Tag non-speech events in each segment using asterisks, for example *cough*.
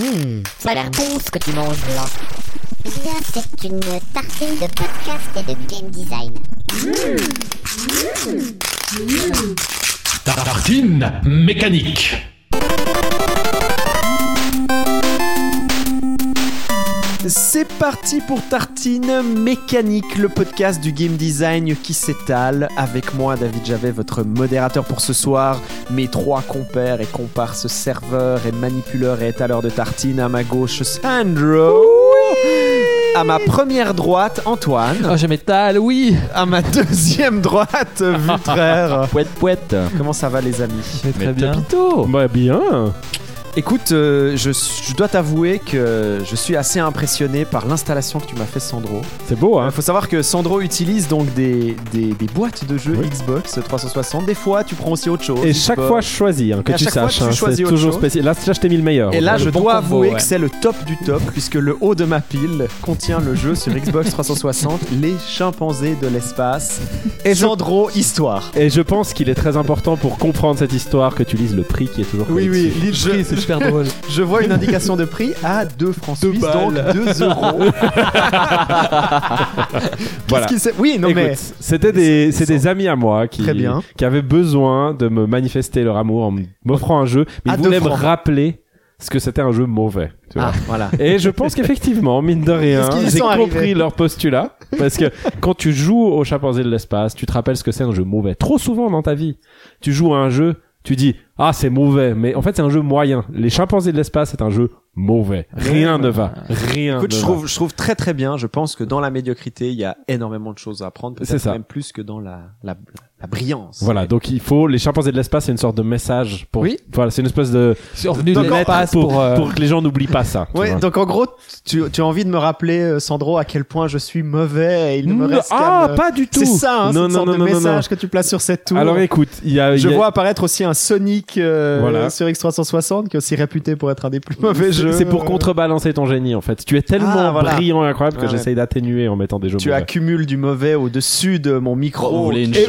Hum, ça a l'air bon ce que tu manges là. Bien, c'est une tartine de podcast et de game design. Tartine mécanique. C'est parti pour Tartine Mécanique, le podcast du game design qui s'étale. Avec moi, David Javet, votre modérateur pour ce soir. Mes trois compères et comparses serveurs et manipuleurs et étaleurs de tartines. À ma gauche, Sandro. À ma première droite, Antoine. Oh, je m'étale, oui. À ma deuxième droite, Vutraire. *laughs* Pouette, pouette. Comment ça va, les amis? Très bien. Bah bien. Écoute, euh, je, je dois t'avouer que je suis assez impressionné par l'installation que tu m'as fait, Sandro. C'est beau, Il hein. faut savoir que Sandro utilise donc des, des, des boîtes de jeux Oui. Xbox 360. Des fois, tu prends aussi autre chose. Et chaque fois, je choisis, hein, que Et tu saches. tu hein, c'est toujours spécial. Là, là, je t'ai mis le meilleur. Et là, le je bon dois combo, avouer ouais. que c'est le top du top, puisque le haut de ma pile contient le jeu sur Xbox 360, *laughs* Les chimpanzés de l'espace. Et Sandro, histoire. Et je pense qu'il est très important pour comprendre cette histoire que tu lises le prix qui est toujours collectif. je, c'est super drôle. je vois une indication de prix à 2 francs Deux suisses, balles. donc 2 euros. *laughs* Voilà. Qu'est-ce qui s'est- Oui, non Écoute, mais. c'était des, c'est des amis à moi qui, Très bien. qui avaient besoin de me manifester leur amour en m'offrant un jeu, mais À ils deux voulaient me francs. rappeler ce que c'était un jeu mauvais. tu vois. Ah, voilà. Et je pense qu'effectivement, mine de rien, Est-ce qu'ils y j'ai sont compris arrivés leur postulat. Parce que quand tu joues au chimpanzé de l'espace, tu te rappelles ce que c'est un jeu mauvais. Trop souvent dans ta vie, tu joues à un jeu, tu dis ah c'est mauvais, mais en fait c'est un jeu moyen. Les chimpanzés de l'espace c'est un jeu mauvais. Rien ne va, rien. Écoute, ne je va. trouve, je trouve très très bien. Je pense que dans la médiocrité, il y a énormément de choses à apprendre. C'est Peut-être même plus que dans la, la, la brillance. Voilà, donc il faut les chimpanzés de l'espace, c'est une sorte de message pour. Oui. Voilà, c'est une espèce de Survenu de l'espace pour, pour. euh, pour que les gens n'oublient pas ça. Ouais, vois. donc en gros, tu, tu as envie de me rappeler, euh, Sandro, à quel point je suis mauvais et il ne me reste qu'à ah, me- pas du tout. C'est ça, hein, non, cette non, sorte non, de message non. que tu places sur cette tour. Alors écoute, il y a, je il y a- vois apparaître aussi un Sonic euh, Voilà. sur X360 qui est aussi réputé pour être un des plus mauvais jeux. C'est pour contrebalancer ton génie en fait. Tu es tellement Ah, voilà. brillant et incroyable que Ouais, j'essaye d'atténuer en mettant des jeux Tu mauvais. accumules du mauvais au-dessus de mon micro. Vous voulez une Et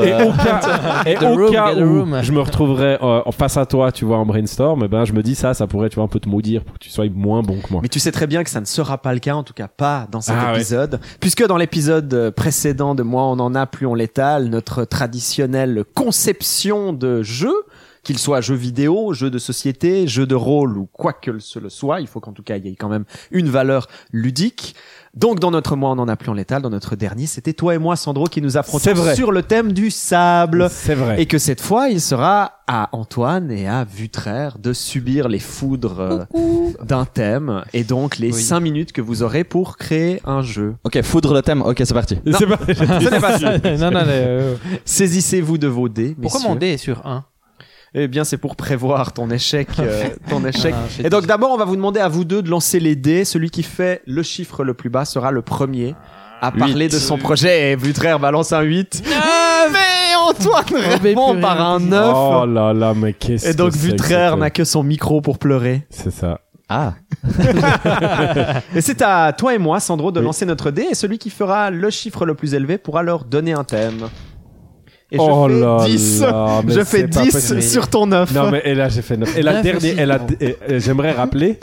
Et euh, au cas, *laughs* et The au room, cas get a où je me retrouverais euh, en face à toi, tu vois, en brainstorm, eh ben je me dis ça, ça pourrait, tu vois, un peu te maudire pour que tu sois moins bon que moi. Mais tu sais très bien que ça ne sera pas le cas, en tout cas pas dans cet Ah ouais. épisode, puisque dans l'épisode précédent de Moi on en a, plus on l'étale, notre traditionnelle conception de jeu, qu'il soit jeu vidéo, jeu de société, jeu de rôle ou quoi que ce le soit, il faut qu'en tout cas il y ait quand même une valeur ludique. Donc dans notre Moi on en a, plus on l'étale, dans notre dernier, c'était toi et moi Sandro qui nous vrai. sur le thème du sable. C'est vrai. Et que cette fois, il sera à Antoine et à Vutraire de subir les foudres euh, d'un thème et donc les Oui. cinq minutes que vous aurez pour créer un jeu. Ok, foudre le thème. Ok, c'est parti. C'est pas- *laughs* Ce n'est pas ça. *laughs* non, non, euh, Saisissez-vous de vos dés. Pourquoi messieurs. mon dé est sur 1 Eh bien, c'est pour prévoir ton échec, *laughs* euh, ton échec. Ah, Et donc d'abord, on va vous demander à vous deux de lancer les dés. Celui qui fait le chiffre le plus bas sera le premier à parler de son projet. Et Vutraire balance un 8. Mais Antoine mais répond par un dire. 9. Oh là là, mais qu'est-ce et donc que c'est que Vutraire cette- n'a que son micro pour pleurer. C'est ça. Ah, *laughs* Et c'est à toi et moi, Sandro, de Oui. lancer notre dé et celui qui fera le chiffre le plus élevé pourra leur donner un thème. Et je oh fais là 10. là, je fais c'est pas 10 possible. sur ton 9. Non mais et là j'ai fait neuf. Et la dernière, et- et j'aimerais rappeler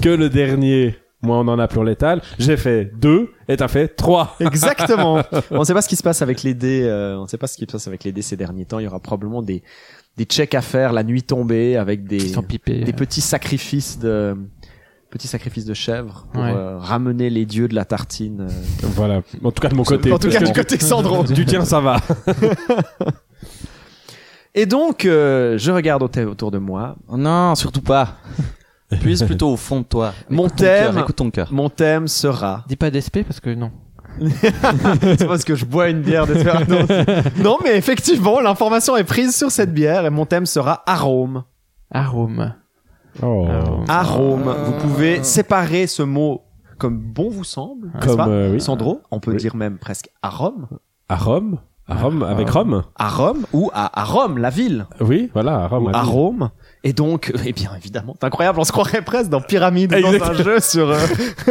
que le dernier, moi on en a plus létal, j'ai fait 2 et t'as fait 3. *laughs* Exactement. on ne sait pas ce qui se passe avec les dés. euh, on ne sait pas ce qui se passe avec les dés ces derniers temps. Il y aura probablement des des checks à faire la nuit tombée avec des pipés. des petits sacrifices de petits sacrifices de chèvres pour Ouais. euh, ramener les dieux de la tartine. euh. Voilà. En tout cas de mon côté. en tout cas du côté Sandro. Du tien ça va. *laughs* Et donc euh, je regarde au- autour de moi. Oh non, surtout pas. Puise *laughs* plutôt au fond de toi. Mon Écoute ton cœur, thème. Écoute ton cœur. Mon thème sera *laughs* Dis pas d'SP parce que non. c'est parce que je bois une bière d'Espérance. non, mais effectivement, l'information est prise sur cette bière et mon thème sera arôme. Arôme. Oh. Arôme. Arôme. Vous pouvez séparer ce mot comme bon vous semble, n'est-ce Comme pas euh, oui. Sandro, on peut Oui. dire même presque arôme. À Rome. À Rome avec Rome. À Rome ou à, à Rome, la ville. Oui, voilà, à Rome. ou à Rome. Et donc, *laughs* eh bien évidemment, c'est incroyable, on se croirait presque dans Pyramide ou dans un jeu sur euh,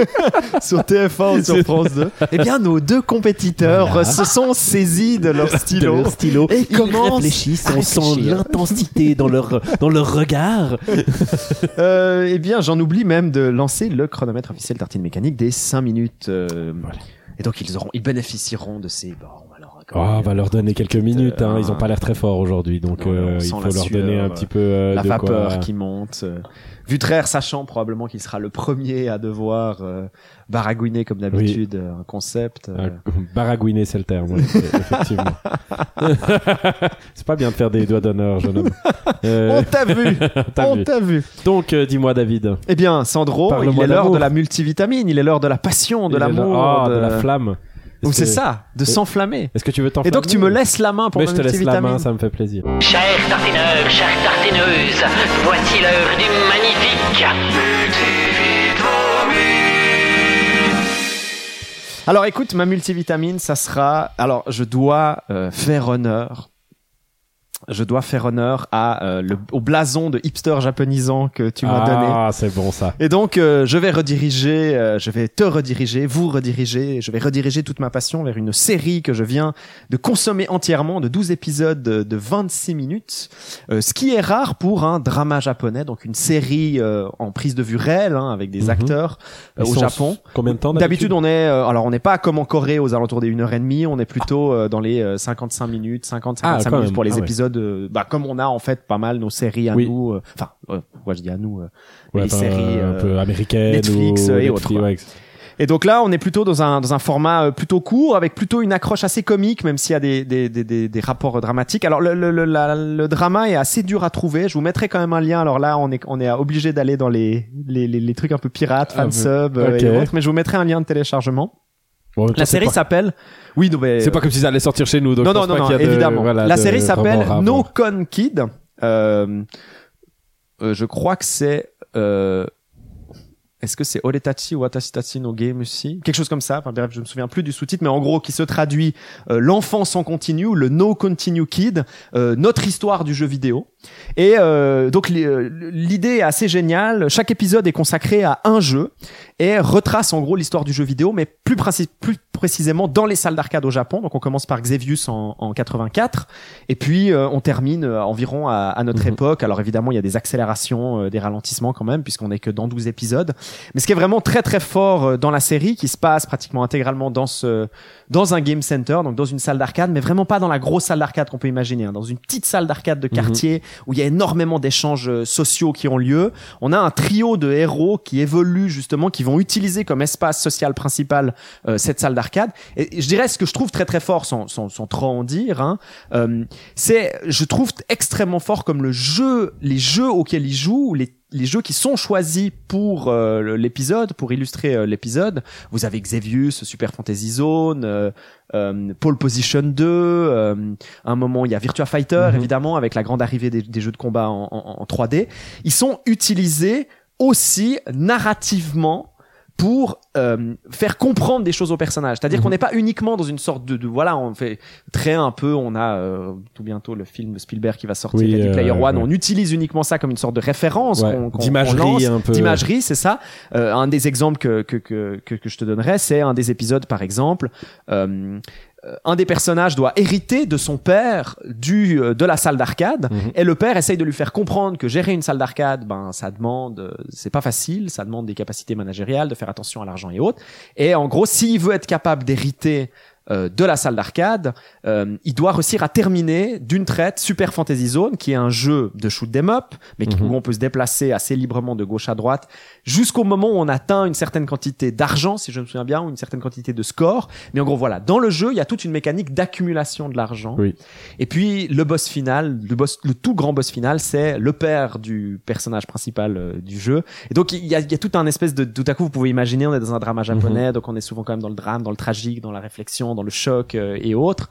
*laughs* sur TF1 ou sur France 2. Eh bien, nos deux compétiteurs Voilà. se sont saisis de leur stylo. De leur *laughs* stylo. Et Ils commencent réfléchissent, on sent l'intensité dans leur, dans leur regard. Euh, eh bien, j'en oublie même de lancer le chronomètre officiel Tartine Mécanique des 5 minutes. euh, Et donc, ils auront, ils bénéficieront de ces. Bon, on va leur Oh, accorder on va leur donner quelques minutes, hein. ils ont pas l'air très forts aujourd'hui, donc Non, euh, il faut leur donner un petit peu euh, la de vapeur quoi... qui monte. euh. Vutraire sachant probablement qu'il sera le premier à devoir euh, baragouiner comme d'habitude euh, un concept. euh. Euh, *laughs* baragouiner, c'est le terme, ouais, effectivement. *laughs* *laughs* c'est pas bien de faire des doigts d'honneur, jeune homme. Euh, On t'a vu, on t'a vu. Donc, euh, dis-moi, David. Eh bien, Sandro, il est l'heure de la multivitamine, il est l'heure de la passion, de l'amour, Ah, de... de la flamme. Donc c'est que- ça, de s'enflammer. Est-ce que tu veux t'en Et donc tu me laisses la main pour Mais ma je te laisse la main, ça me fait plaisir. Chers tartineurs, chères tartineuses, voici l'heure du magnifique. Alors écoute, ma multivitamine, ça sera. Alors je dois euh, faire honneur. Je dois faire honneur à euh, le, au blason de hipster japonisant que tu m'as donné. Ah, c'est bon ça. Et donc, euh, je vais rediriger, euh, je vais te rediriger, vous rediriger, je vais rediriger toute ma passion vers une série que je viens de consommer entièrement, de 12 épisodes de, de 26 minutes, euh, ce qui est rare pour un drama japonais, donc une série euh, en prise de vue réelle, hein, avec des Mhm. acteurs euh, au Japon. Combien de temps D'habitude, on est, euh, alors on n'est pas comme en Corée aux alentours des 1h30, on est plutôt dans les euh, 55 minutes, 50-55 Ah, quand minutes pour les Ah ouais. Euh, bah, comme on a en fait pas mal nos séries à Oui. nous, euh, enfin, euh, pourquoi je dis à nous, euh, Ouais, les séries un euh, peu américaines Netflix, ou euh, et autres, ouais. Et donc là, on est plutôt dans un, dans un format plutôt court, avec plutôt une accroche assez comique, même s'il y a des, des, des, des, rapports dramatiques. Alors le, le, le, la- le drama est assez dur à trouver. Je vous mettrai quand même un lien. Alors là, on est, on est obligé d'aller dans les, les, les, les trucs un peu pirates, Ah, fansub ok. et autres, mais je vous mettrai un lien de téléchargement. Bon, La série s'appelle... Oui, non, mais... C'est pas comme si ça allait sortir chez nous, donc non, non, non, de- évidemment. voilà, la de série s'appelle No. Con Kid. Euh, euh, je crois que c'est... Euh, est-ce que c'est Oretachi ou Atashitachi no Game aussi? Quelque chose comme ça. Enfin bref, je me souviens plus du sous-titre, mais en gros, qui se traduit euh, l'enfant sans continue, ou le No Continue Kid, euh, notre histoire du jeu vidéo. Et euh, donc euh, l'idée est assez géniale. Chaque épisode est consacré à un jeu et retrace en gros l'histoire du jeu vidéo, mais plus, précisément dans les salles d'arcade au Japon. Donc on commence par Xevious en, en 84 et puis euh, on termine euh, environ à, à notre Mhm. époque. Alors évidemment il y a des accélérations, des ralentissements quand même puisqu'on est que dans 12 épisodes. Mais ce qui est vraiment très très fort dans la série, qui se passe pratiquement intégralement dans ce dans un game center, donc dans une salle d'arcade, mais vraiment pas dans la grosse salle d'arcade qu'on peut imaginer, hein, dans une petite salle d'arcade de quartier où il y a énormément d'échanges euh, sociaux qui ont lieu. On a un trio de héros qui évoluent justement, qui vont utiliser comme espace social principal euh, cette salle d'arcade. Et je dirais ce que je trouve très très fort, sans, sans, sans trop en dire, hein, euh, c'est, je trouve extrêmement fort comme le jeu, les jeux auxquels ils jouent, ou les les jeux qui sont choisis pour euh, l'épisode, pour illustrer euh, l'épisode. Vous avez Xevious, Super Fantasy Zone, euh, euh, Pole Position 2, euh, à un moment il y a Virtua Fighter Mhm. évidemment avec la grande arrivée des, des jeux de combat en, en- en 3D. Ils sont utilisés aussi narrativement pour euh, faire comprendre des choses aux personnages. C'est-à-dire Mhm. qu'on n'est pas uniquement dans une sorte de, de voilà, on fait très un peu, on a euh, tout bientôt le film de Spielberg qui va sortir, Oui, Ready euh, Player One, ouais. on utilise uniquement ça comme une sorte de référence Ouais, qu'on- qu'on- d'imagerie qu'on un peu. D'imagerie, c'est ça. Euh, un des exemples que, que, que, que, que je te donnerais, c'est un des épisodes, par exemple. euh, euh, un des personnages doit hériter de son père du euh, de la salle d'arcade Mhm. et le père essaye de lui faire comprendre que gérer une salle d'arcade ben ça demande euh, c'est pas facile ça demande des capacités managériales de faire attention à l'argent et autres. Et en gros s'il veut être capable d'hériter euh, de la salle d'arcade, euh, il doit réussir à terminer d'une traite Super Fantasy Zone, qui est un jeu de shoot 'em up, mais qui- Mhm. où on peut se déplacer assez librement de gauche à droite, jusqu'au moment où on atteint une certaine quantité d'argent, si je me souviens bien, ou une certaine quantité de score. Mais en gros, voilà, dans le jeu, il y a toute une mécanique d'accumulation de l'argent. Oui. Et puis le boss final, le boss, le tout grand boss final, c'est le père du personnage principal euh, du jeu. Et donc il y a, il y a tout un espèce de, tout à coup, vous pouvez imaginer, on est dans un drama japonais, donc on est souvent quand même dans le drame, dans le tragique, dans la réflexion, dans le choc euh, et autres.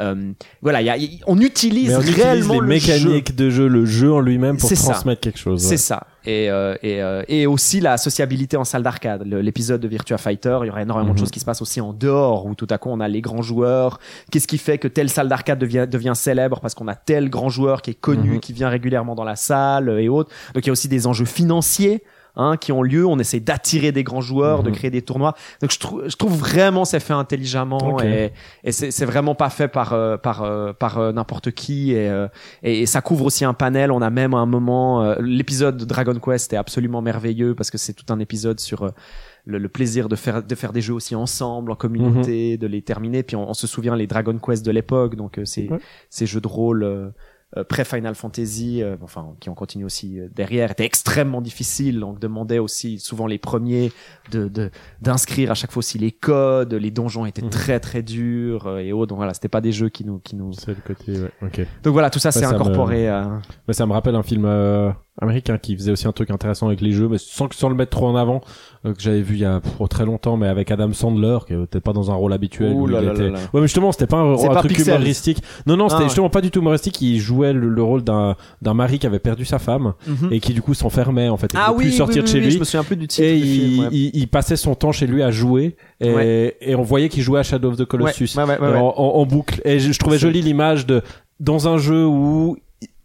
Euh, voilà, il y a- y- on utilise Mais on utilise réellement les le mécaniques jeu. de jeu, le jeu en lui-même pour C'est ça. transmettre quelque chose. C'est ça. Et, euh, et, euh, et aussi la sociabilité en salle d'arcade. L'épisode de Virtua Fighter, il y aura énormément de Mhm. choses qui se passent aussi en dehors, où tout à coup on a les grands joueurs. Qu'est-ce qui fait que telle salle d'arcade devient, devient célèbre parce qu'on a tel grand joueur qui est connu, Mhm. qui vient régulièrement dans la salle euh, et autres. Donc il y a aussi des enjeux financiers. Hein, qui ont lieu, on essaie d'attirer des grands joueurs, de Mhm. créer des tournois. Donc je, trouve je trouve vraiment c'est fait intelligemment et, et c'est c'est vraiment pas fait par euh, par euh, par euh, n'importe qui et, euh, et, et ça couvre aussi un panel. On a même un moment euh, l'épisode de Dragon Quest est absolument merveilleux parce que c'est tout un épisode sur le, le plaisir de faire de faire des jeux aussi ensemble en communauté, de les terminer. Puis on, on se souvient les Dragon Quest de l'époque, donc euh, ces Ouais. ces jeux de rôle. Euh, euh, pré-Final Fantasy, euh, enfin qui ont continué aussi euh, derrière, étaient extrêmement difficiles. Donc demandait aussi souvent les premiers de de- d'inscrire à chaque fois aussi les codes. Les donjons étaient Mhm. très très durs euh, et autres. Donc voilà, c'était pas des jeux qui nous qui nous. C'est le côté, ouais. Ok. Donc voilà, tout ça c'est me- incorporé. à... Mais ça me rappelle un film euh, américain qui faisait aussi un truc intéressant avec les jeux, mais sans, sans le mettre trop en avant, euh, que j'avais vu il y a pff, très longtemps, mais avec Adam Sandler, qui était pas dans un rôle habituel. Ouh où là il là était- là. Ouais, mais justement, c'était pas un, un pas truc Pixels. humoristique. Non, non, c'était Ah ouais. justement pas du tout humoristique. Il jouait le, le rôle d'un d'un mari qui avait perdu sa femme et qui du coup s'enfermait en fait, et Ah oui, plus sortir oui, de chez lui. je me souviens plus du titre Et du il, film. ouais. il, il passait son temps chez lui à jouer et, Ouais. et on voyait qu'il jouait à Shadow of the Colossus. En, en- en boucle. Et je, je trouvais jolie l'image de dans un jeu où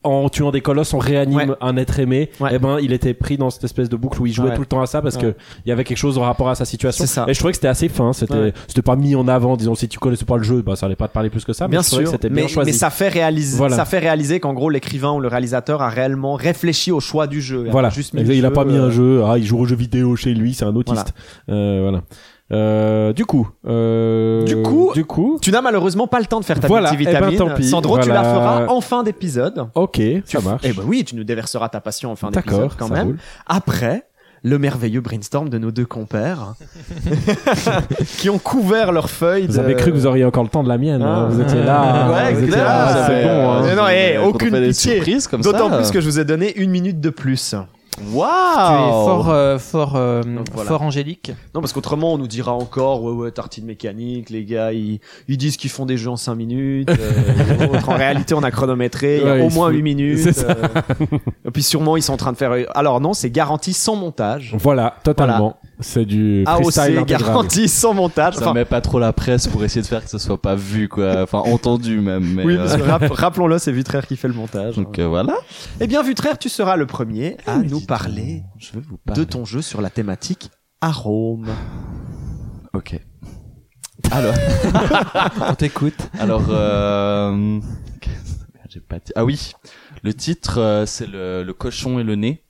en tuant des colosses on réanime Ouais. un être aimé Ouais. et ben il était pris dans cette espèce de boucle où il jouait Ouais. tout le temps à ça parce que il y avait quelque chose en rapport à sa situation ça. et je trouvais que c'était assez fin c'était c'était pas mis en avant disons si tu connaissais pas le jeu bah ça allait pas te parler plus que ça mais Bien trouvais sûr, que c'était mais, bien choisi mais ça fait réaliser, Voilà. ça fait réaliser qu'en gros l'écrivain ou le réalisateur a réellement réfléchi au choix du jeu. Il voilà juste mis il, a jeu, pas mis euh, un jeu ah il joue aux jeux vidéo chez lui c'est un autiste Euh, voilà Euh, du coup euh, Du coup- du coup Tu n'as malheureusement pas le temps de faire ta Voilà, multivitamine. eh ben, tant pis, Sandro, tu la feras en fin d'épisode. ok ça marche Eh ben oui, tu nous déverseras ta passion en fin d'épisode d'accord quand ça même. roule. Après le merveilleux brainstorm de nos deux compères *laughs* qui ont couvert leurs feuilles. Vous de- avez cru que vous auriez encore le temps de la mienne. Ah. hein. Vous étiez là. Ouais, vous étiez là. C'est bon. hein. Mais non, eh, aucune pitié. surprises comme ça. D'autant plus que je vous ai donné une minute de plus. Waouh Tu es fort, euh, fort, euh, Donc voilà. fort angélique. Non, parce qu'autrement, on nous dira encore, ouais, ouais, tartine mécanique, les gars, ils, ils disent qu'ils font des jeux en 5 minutes. euh, et *laughs* autres. en réalité, on a chronométré, il y a Ouais, au ils moins se 8 foutent. minutes. C'est ça. euh, et puis sûrement, ils sont en train de faire... Alors non, c'est garanti sans montage. Voilà, totalement. C'est du AOC, freestyle intégral. garanti sans montage. Ça Enfin, met pas trop la presse pour essayer de faire que ce soit pas vu, quoi. Enfin, entendu même. Mais, oui, euh, rappelons-le, c'est Vutraire qui fait le montage. Donc euh, voilà. Eh bien, Vutraire, tu seras le premier à Mais nous parler Je vous de ton jeu sur la thématique arôme. Ok. Alors, *laughs* On t'écoute. alors, euh... j'ai pas dit- Ah oui, le titre, c'est le, le cochon et le nez.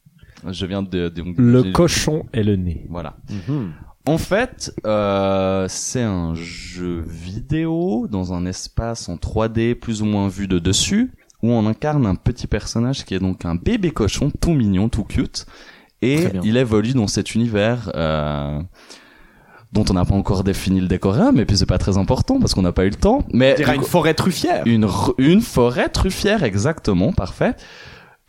Je viens de, de- Le cochon et le nez. Voilà. Mhm. En fait, euh, c'est un jeu vidéo dans un espace en 3D plus ou moins vu de dessus, où on incarne un petit personnage qui est donc un bébé cochon tout mignon, tout cute, et il évolue dans cet univers euh, dont on n'a pas encore défini le décorum, et puis c'est pas très important parce qu'on n'a pas eu le temps. Mais On dirait une forêt truffière. une, une forêt truffière, exactement, parfait.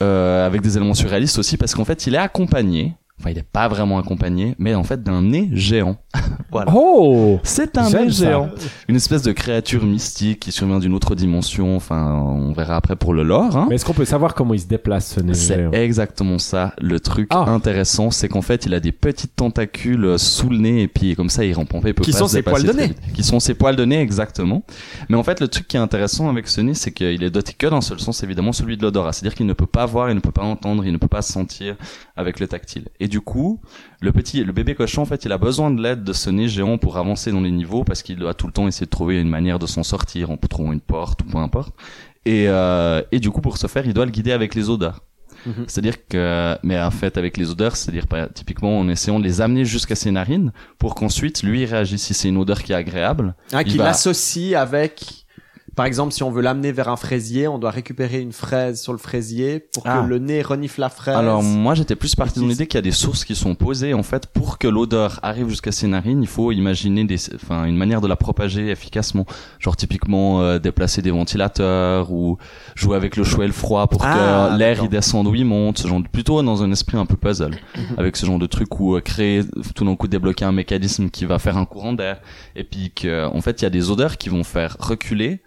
Euh, avec des éléments surréalistes aussi, parce qu'en fait, il est accompagné, enfin, il est pas vraiment accompagné, mais en fait, d'un nez géant. *laughs* voilà. Oh C'est un nez géant. Une espèce de créature mystique qui survient d'une autre dimension, enfin, on verra après pour le lore, hein. Mais est-ce qu'on peut savoir comment il se déplace ce nez C'est géant? exactement ça. Le truc Ah. intéressant, c'est qu'en fait, il a des petites tentacules euh, sous le nez et puis comme ça, il rampe il peut Qui pas sont se ses poils de nez. Qui sont ses poils de nez, exactement. Mais en fait, le truc qui est intéressant avec ce nez, c'est qu'il est doté que d'un seul sens, évidemment, celui de l'odorat. C'est-à-dire qu'il ne peut pas voir, il ne peut pas entendre, il ne peut pas sentir avec le tactile. Et du coup, le petit, le bébé cochon, en fait, il a besoin de l'aide de ce nez géant pour avancer dans les niveaux parce qu'il doit tout le temps essayer de trouver une manière de s'en sortir en trouvant une porte ou peu importe. Et, euh, et du coup, pour ce faire, il doit le guider avec les odeurs. Mhm. C'est-à-dire que, mais en fait, avec les odeurs, c'est-à-dire typiquement en essayant de les amener jusqu'à ses narines pour qu'ensuite lui réagisse si c'est une odeur qui est agréable. Ah, Il qui va- l'associe avec Par exemple, si on veut l'amener vers un fraisier, on doit récupérer une fraise sur le fraisier pour Ah. que le nez renifle la fraise. Alors moi j'étais plus parti qui- l'idée qu'il y a des sources qui sont posées en fait pour que l'odeur arrive jusqu'à ses narines, il faut imaginer des, enfin une manière de la propager efficacement. Genre typiquement euh, déplacer des ventilateurs ou jouer avec le chaud et le froid pour Ah, que l'air il descende ou il monte. Ce genre de- plutôt dans un esprit un peu puzzle avec ce genre de truc où euh, créer tout d'un coup débloquer un mécanisme qui va faire un courant d'air et puis que en fait il y a des odeurs qui vont faire reculer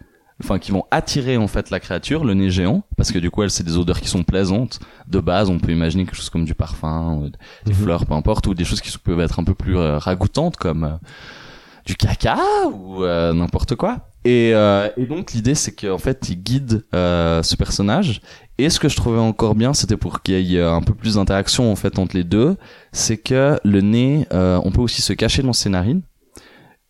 enfin qui vont attirer en fait la créature, le nez géant, parce que du coup elle c'est des odeurs qui sont plaisantes. De base, on peut imaginer quelque chose comme du parfum, des Mhm. fleurs, peu importe, ou des choses qui peuvent être un peu plus euh, ragoûtantes comme euh, du caca ou euh, n'importe quoi. Et, euh, et donc l'idée c'est qu'en fait il guide euh, ce personnage. Et ce que je trouvais encore bien, c'était pour qu'il y ait un peu plus d'interaction en fait entre les deux, c'est que le nez, euh, on peut aussi se cacher dans ses narines.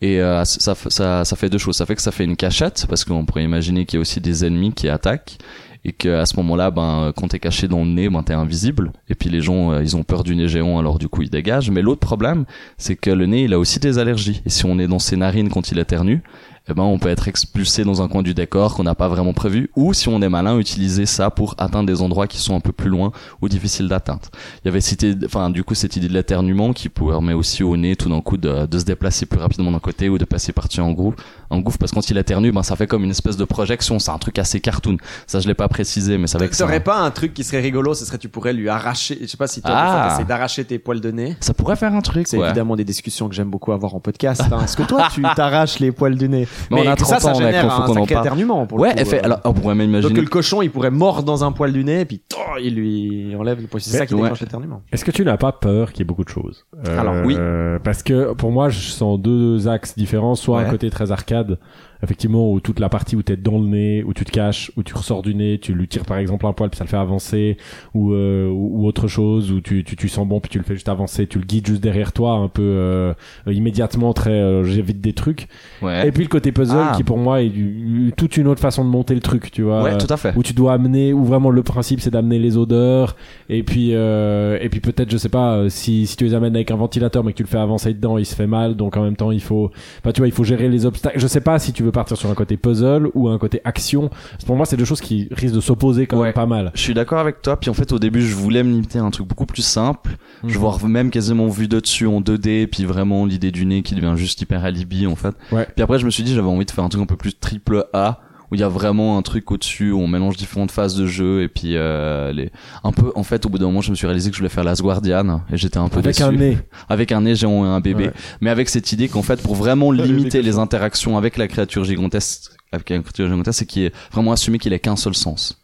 Et euh, ça, ça, ça fait deux choses. Ça fait que ça fait une cachette, parce qu'on pourrait imaginer qu'il y a aussi des ennemis qui attaquent. Et qu'à ce moment-là, ben, quand t'es caché dans le nez, ben, t'es invisible. Et puis les gens, euh, ils ont peur du nez géant, alors du coup, ils dégagent. Mais l'autre problème, c'est que le nez, il a aussi des allergies. Et si on est dans ses narines quand il éternue, eh ben, on peut être expulsé dans un coin du décor qu'on n'a pas vraiment prévu. Ou si on est malin, utiliser ça pour atteindre des endroits qui sont un peu plus loin ou difficiles d'atteinte. Il y avait cité, enfin, du coup, cette idée de l'éternuement qui permet aussi au nez tout d'un coup de, se déplacer plus rapidement d'un côté ou de passer par-dessus en groupe, en gouffre, parce que quand il éternue, ben, ça fait comme une espèce de projection. C'est un truc assez cartoon. Ça, je l'ai pas précisé, mais ça va que ça, T'aurais pas un truc qui serait rigolo, ce serait tu pourrais lui arracher, je sais pas si toi, des Ah. d'arracher tes poils de nez. ça pourrait faire un truc, C'est ouais. évidemment des discussions que j'aime beaucoup avoir en podcast. hein. Est-ce que toi, tu *laughs* t'arraches les poils du nez? Mais on a que ça, 30 ça ans, mec, génère un sacré éternuement pour le Ouais, coup, euh. alors, on pourrait même Donc imaginer. le cochon, il pourrait mordre dans un poil du nez, et puis oh, il lui enlève le poil. C'est ça qui Ouais. déclenche l'éternuement. Est-ce que tu n'as pas peur qu'il y ait beaucoup de choses? Euh, Alors, oui. Parce que pour moi, je sens deux axes différents. Soit un côté très arcade, collabs effectivement, où toute la partie où t'es dans le nez, où tu te caches, où tu ressors du nez, tu lui tires par exemple un poil puis ça le fait avancer, ou euh, ou ou autre chose, où tu, tu tu sens bon puis tu le fais juste avancer, tu le guides juste derrière toi, un peu euh, immédiatement très euh, j'évite des trucs. Ouais. Et puis le côté puzzle Ah. qui pour moi est du- toute une autre façon de monter le truc, tu vois. Ouais, tout à fait. où tu dois amener où vraiment le principe c'est d'amener les odeurs et puis euh, et puis peut-être je sais pas euh, si si tu les amènes avec un ventilateur mais que tu le fais avancer dedans il se fait mal donc en même temps il faut enfin tu vois il faut gérer les obstacles je sais pas si tu veux partir sur un côté puzzle ou un côté action pour moi c'est deux choses qui risquent de s'opposer quand Ouais. même pas mal Je suis d'accord avec toi. Puis en fait, au début, je voulais me limiter à un truc beaucoup plus simple. Je vois même quasiment vu de dessus en 2D. Puis vraiment l'idée du nez qui devient juste hyper alibi en fait. Ouais. Puis après, je me suis dit, j'avais envie de faire un truc un peu plus triple A. Où il y a vraiment un truc au-dessus, où on mélange différentes phases de jeu, et puis euh, les... un peu, en fait, au bout d'un moment, je me suis réalisé que je voulais faire Last Guardian, et j'étais un peu avec déçu. un nez *laughs* avec un nez géant et un bébé, Ouais. mais avec cette idée qu'en fait, pour vraiment limiter les interactions avec la créature gigantesque, avec la créature gigantesque, c'est qu'il est vraiment assumé qu'il ait qu'un seul sens.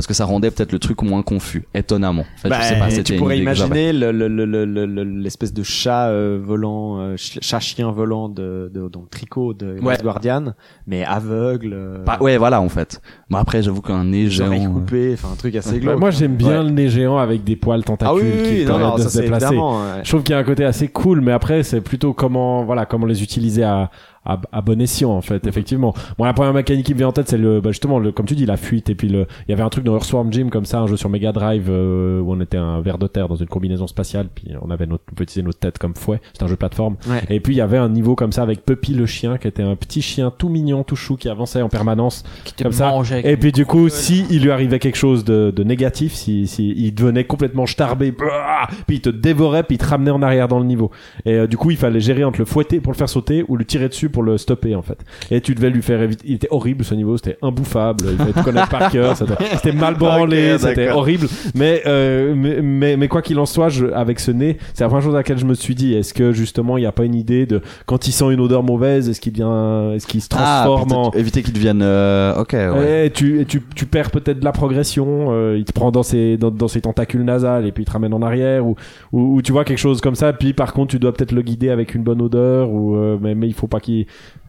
Parce que ça rendait peut-être le truc moins confus, étonnamment. En fait, Bah, je sais pas, c'était tu pourrais imaginer le- le- le- le- l'espèce de chat euh, volant, euh, ch- chat-chien volant de, de donc tricot de Ouais. Guardian, mais aveugle. euh, Bah, ouais, voilà, en fait. Mais après, j'avoue qu'un nez géant. oreilles euh, enfin un truc assez Bah, glauque. moi j'aime bien Ouais. le nez géant avec des poils tentacules Ah oui, oui, qui non, de ça se déplacer ouais. je trouve qu'il y a un côté assez cool mais après c'est plutôt comment voilà comment les utiliser à à, à bon escient en fait effectivement bon la première mécanique qui me vient en tête c'est le bah, justement le comme tu dis la fuite et puis le il y avait un truc dans Earthworm Jim comme ça un jeu sur Mega Drive euh, où on était un ver de terre dans une combinaison spatiale puis on avait notre on peut utiliser notre tête comme fouet c'était un jeu de plateforme Ouais. et puis il y avait un niveau comme ça avec Puppy le chien qui était un petit chien tout mignon tout chou qui avançait en permanence Qui te Comme ça. et puis du coup, couronne. si il lui arrivait quelque chose de, de négatif, si, si il devenait complètement starbé, puis il te dévorait, puis il te ramenait en arrière dans le niveau. Et euh, du coup, il fallait gérer entre le fouetter pour le faire sauter ou le tirer dessus pour le stopper en fait. Et tu devais lui faire éviter. Il était horrible ce niveau, c'était imbouffable. Il fallait te connaître *laughs* par cœur. C'était mal branlé, c'était horrible. Mais, euh, mais mais mais quoi qu'il en soit, je, avec ce nez, c'est la première chose à laquelle je me suis dit. Est-ce que justement, il n'y a pas une idée de quand il sent une odeur mauvaise, est-ce qu'il devient, est-ce qu'il se Ah, transforme en éviter qu'il devienne, euh, ok, ouais. et tu, et tu, tu perds peut-être de la progression. euh, il te prend dans ses, dans, dans ses tentacules nasales et puis il te ramène en arrière ou, ou, ou tu vois quelque chose comme ça. Puis par contre, tu dois peut-être le guider avec une bonne odeur ou mais, mais il faut pas qu'il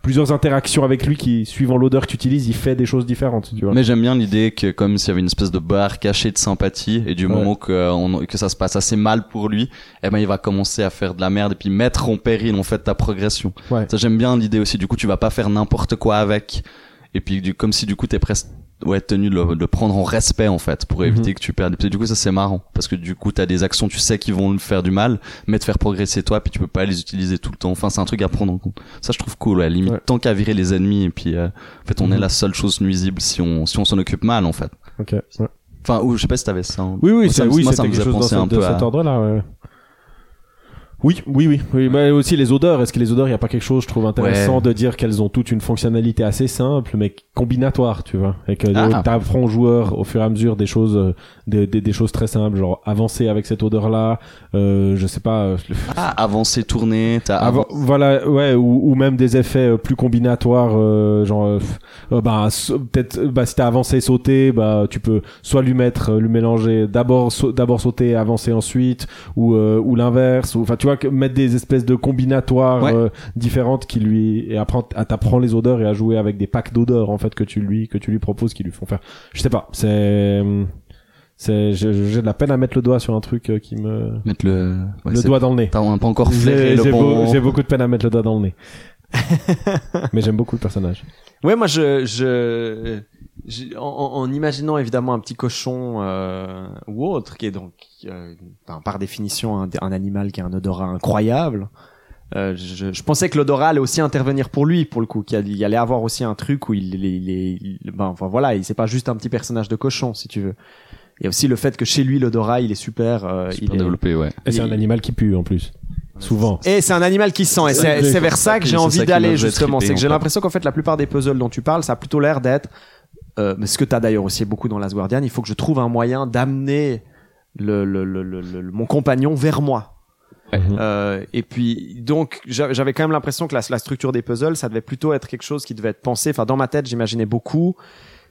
plusieurs interactions avec lui qui, suivant l'odeur que tu utilises, il fait des choses différentes. Tu vois. Mais j'aime bien l'idée que comme s'il y avait une espèce de barre cachée de sympathie et du Ouais. moment que, euh, on- que ça se passe assez mal pour lui, eh ben il va commencer à faire de la merde et puis mettre en péril en fait ta progression. Ouais. Ça j'aime bien l'idée aussi. Du coup tu vas pas faire n'importe quoi avec. Et puis du, comme si du coup t'es presque ouais tenu de le, de le prendre en respect en fait pour éviter Mhm. que tu perdes. Et du coup ça c'est marrant parce que du coup t'as des actions tu sais qui vont te faire du mal, mais te faire progresser toi puis tu peux pas les utiliser tout le temps. Enfin c'est un truc à prendre en compte. Ça je trouve cool. Ouais, limite Ouais. tant qu'à virer les ennemis et puis euh, en fait on Mhm. est la seule chose nuisible si on si on s'en occupe mal en fait. Ok. Ouais. Enfin ou je sais pas si t'avais ça. hein. Oui, oui, ça, oui, c'était quelque chose dans un ce- de peu à- cet ordre-là. ouais. Oui, oui, oui, oui. Mais aussi les odeurs. Est-ce que les odeurs, il y a pas quelque chose, je trouve intéressant Ouais. de dire qu'elles ont toutes une fonctionnalité assez simple, mais combinatoire, tu vois, et que Ah. t'apprends aux joueurs au fur et à mesure des choses, euh, des, des, des choses très simples, genre avancer avec cette odeur-là, euh, je sais pas. euh, Ah, avancer, tourner, avant. voilà, ouais, ou, ou même des effets euh, plus combinatoires, euh, genre, bah, peut-être, bah, si t'as avancé, sauté, bah, tu peux soit lui mettre, lui mélanger, d'abord, d'abord sauter, avancer ensuite, ou, euh, ou l'inverse, ou, enfin, tu vois, que mettre des espèces de combinatoires Ouais. euh, différentes qui lui, et apprendre, à t'apprendre les odeurs et à jouer avec des packs d'odeurs, en fait, que tu lui, que tu lui proposes, qui lui font faire. Je sais pas, c'est, c'est, j'ai de la peine à mettre le doigt sur un truc euh, qui me, Mettre le, ouais, le doigt dans le nez. T'as pas encore J'ai flairé le j'ai bon. beau- j'ai beaucoup de peine à mettre le doigt dans le nez. *laughs* Mais j'aime beaucoup le personnage. Ouais, moi je, je, en, en- en imaginant évidemment un petit cochon euh, ou autre, qui est donc euh, par définition un, un animal qui a un odorat incroyable. euh, je, je pensais que l'odorat allait aussi intervenir pour lui, pour le coup, qu'il y a- il y allait avoir aussi un truc où il, il, est- il, est- il- ben, enfin voilà, il c'est pas juste un petit personnage de cochon, si tu veux. Il y a aussi le fait que chez lui l'odorat il est super, euh, Super il est- développé, ouais. Et c'est un animal qui pue en plus. Souvent. et c'est un animal qui sent, et c'est c'est vers ça que j'ai envie d'aller justement. C'est que j'ai l'impression qu'en fait la plupart des puzzles dont tu parles, ça a plutôt l'air d'être, euh, mais ce que t'as d'ailleurs aussi beaucoup dans Last Guardian, il faut que je trouve un moyen d'amener le, le, le, le- le- mon compagnon vers moi. Mhm. Euh, et puis donc j'a- j'avais quand même l'impression que la, la structure des puzzles, ça devait plutôt être quelque chose qui devait être pensé. Enfin dans ma tête, j'imaginais beaucoup.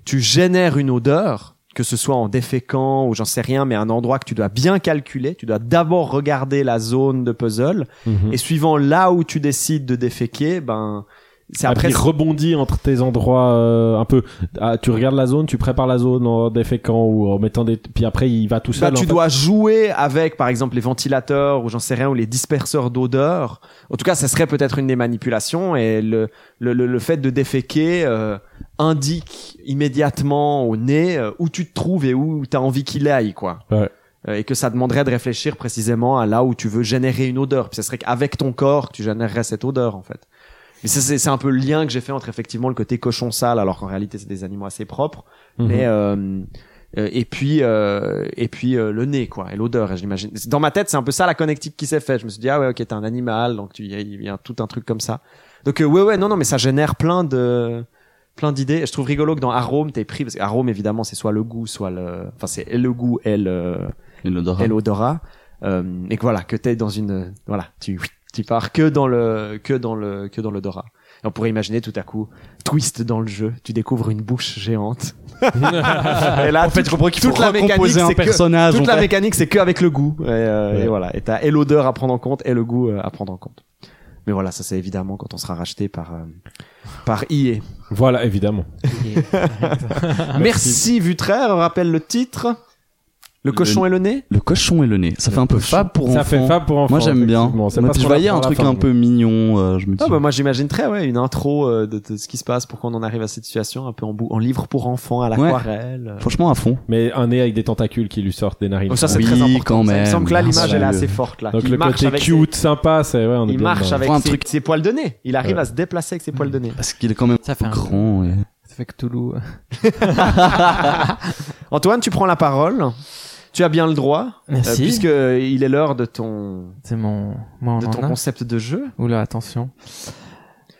Tu génères une odeur, que ce soit en déféquant ou j'en sais rien, mais un endroit que tu dois bien calculer. Tu dois d'abord regarder la zone de puzzle Mhm. et suivant là où tu décides de déféquer, ben c'est Après, il rebondit entre tes endroits euh, un peu. Ah, tu regardes la zone, tu prépares la zone en déféquant ou en mettant des. Puis après, il va tout Bah, seul. en tu fait. dois jouer avec, par exemple, les ventilateurs ou j'en sais rien, ou les disperseurs d'odeur. En tout cas, ça serait peut-être une des manipulations et le, le, le, le fait de déféquer euh, indique immédiatement au nez euh, où tu te trouves et où tu as envie qu'il aille, quoi. Ouais. Euh, et que ça demanderait de réfléchir précisément à là où tu veux générer une odeur. Puis ça serait qu'avec ton corps tu générerais cette odeur, en fait. Mais c'est un peu le lien que j'ai fait entre effectivement le côté cochon sale, alors qu'en réalité c'est des animaux assez propres, Mhm. mais euh, euh, et puis euh, et puis euh, le nez quoi et l'odeur et j'imagine dans ma tête c'est un peu ça la connectique qui s'est faite. Je me suis dit ah ouais ok t'es un animal donc tu il y, a- il y a tout un truc comme ça. Donc euh, ouais ouais non non mais ça génère plein de plein d'idées. Je trouve rigolo que dans Arome t'es pris parce qu'Arome évidemment c'est soit le goût soit le enfin c'est le goût et le Et l'odorat. et l'odorat. Euh, et que voilà que t'es dans une voilà tu tu pars que dans le que dans le que dans l'odorat et on pourrait imaginer tout à coup twist dans le jeu tu découvres une bouche géante *laughs* et là En fait, toute- je comprends qu'il faut toute la mécanique recomposer un c'est que personnage. toute la fait. mécanique c'est que avec le goût et, euh, Ouais. et voilà et t'as et l'odeur à prendre en compte et le goût euh, à prendre en compte mais voilà ça c'est évidemment quand on sera racheté par euh, par EA Voilà, évidemment. *laughs* *laughs* merci Vutraire rappelle le titre le Le- cochon et le nez Le cochon et le nez. Ça fait un peu fab pour Ça enfants. fait fab pour enfants. Moi j'aime bien. Moi, je voyais un truc un peu mignon. euh, je me dis. Ah bah moi j'imagine très ouais une intro euh, de, de ce qui se passe pour qu'on en arrive à cette situation un peu en, bou- en livre pour enfants à l'aquarelle. euh. Franchement à fond. Mais un nez avec des tentacules qui lui sortent des narines. Donc ça c'est Oui, très important. quand Ça, il me même, semble que là l'image elle est assez forte là. Donc il le marche côté avec cute, sympa, c'est ouais, on est il marche avec ses, truc- ses poils de nez. Il arrive à se déplacer avec ses poils de nez. Parce qu'il est quand même Ça fait un grand. Ça fait que Toulouse. *laughs* Antoine, tu prends la parole. Tu as bien le droit, euh, Merci. puisque il est l'heure de ton C'est mon. Moi, on de ton concept de jeu. Oula, attention.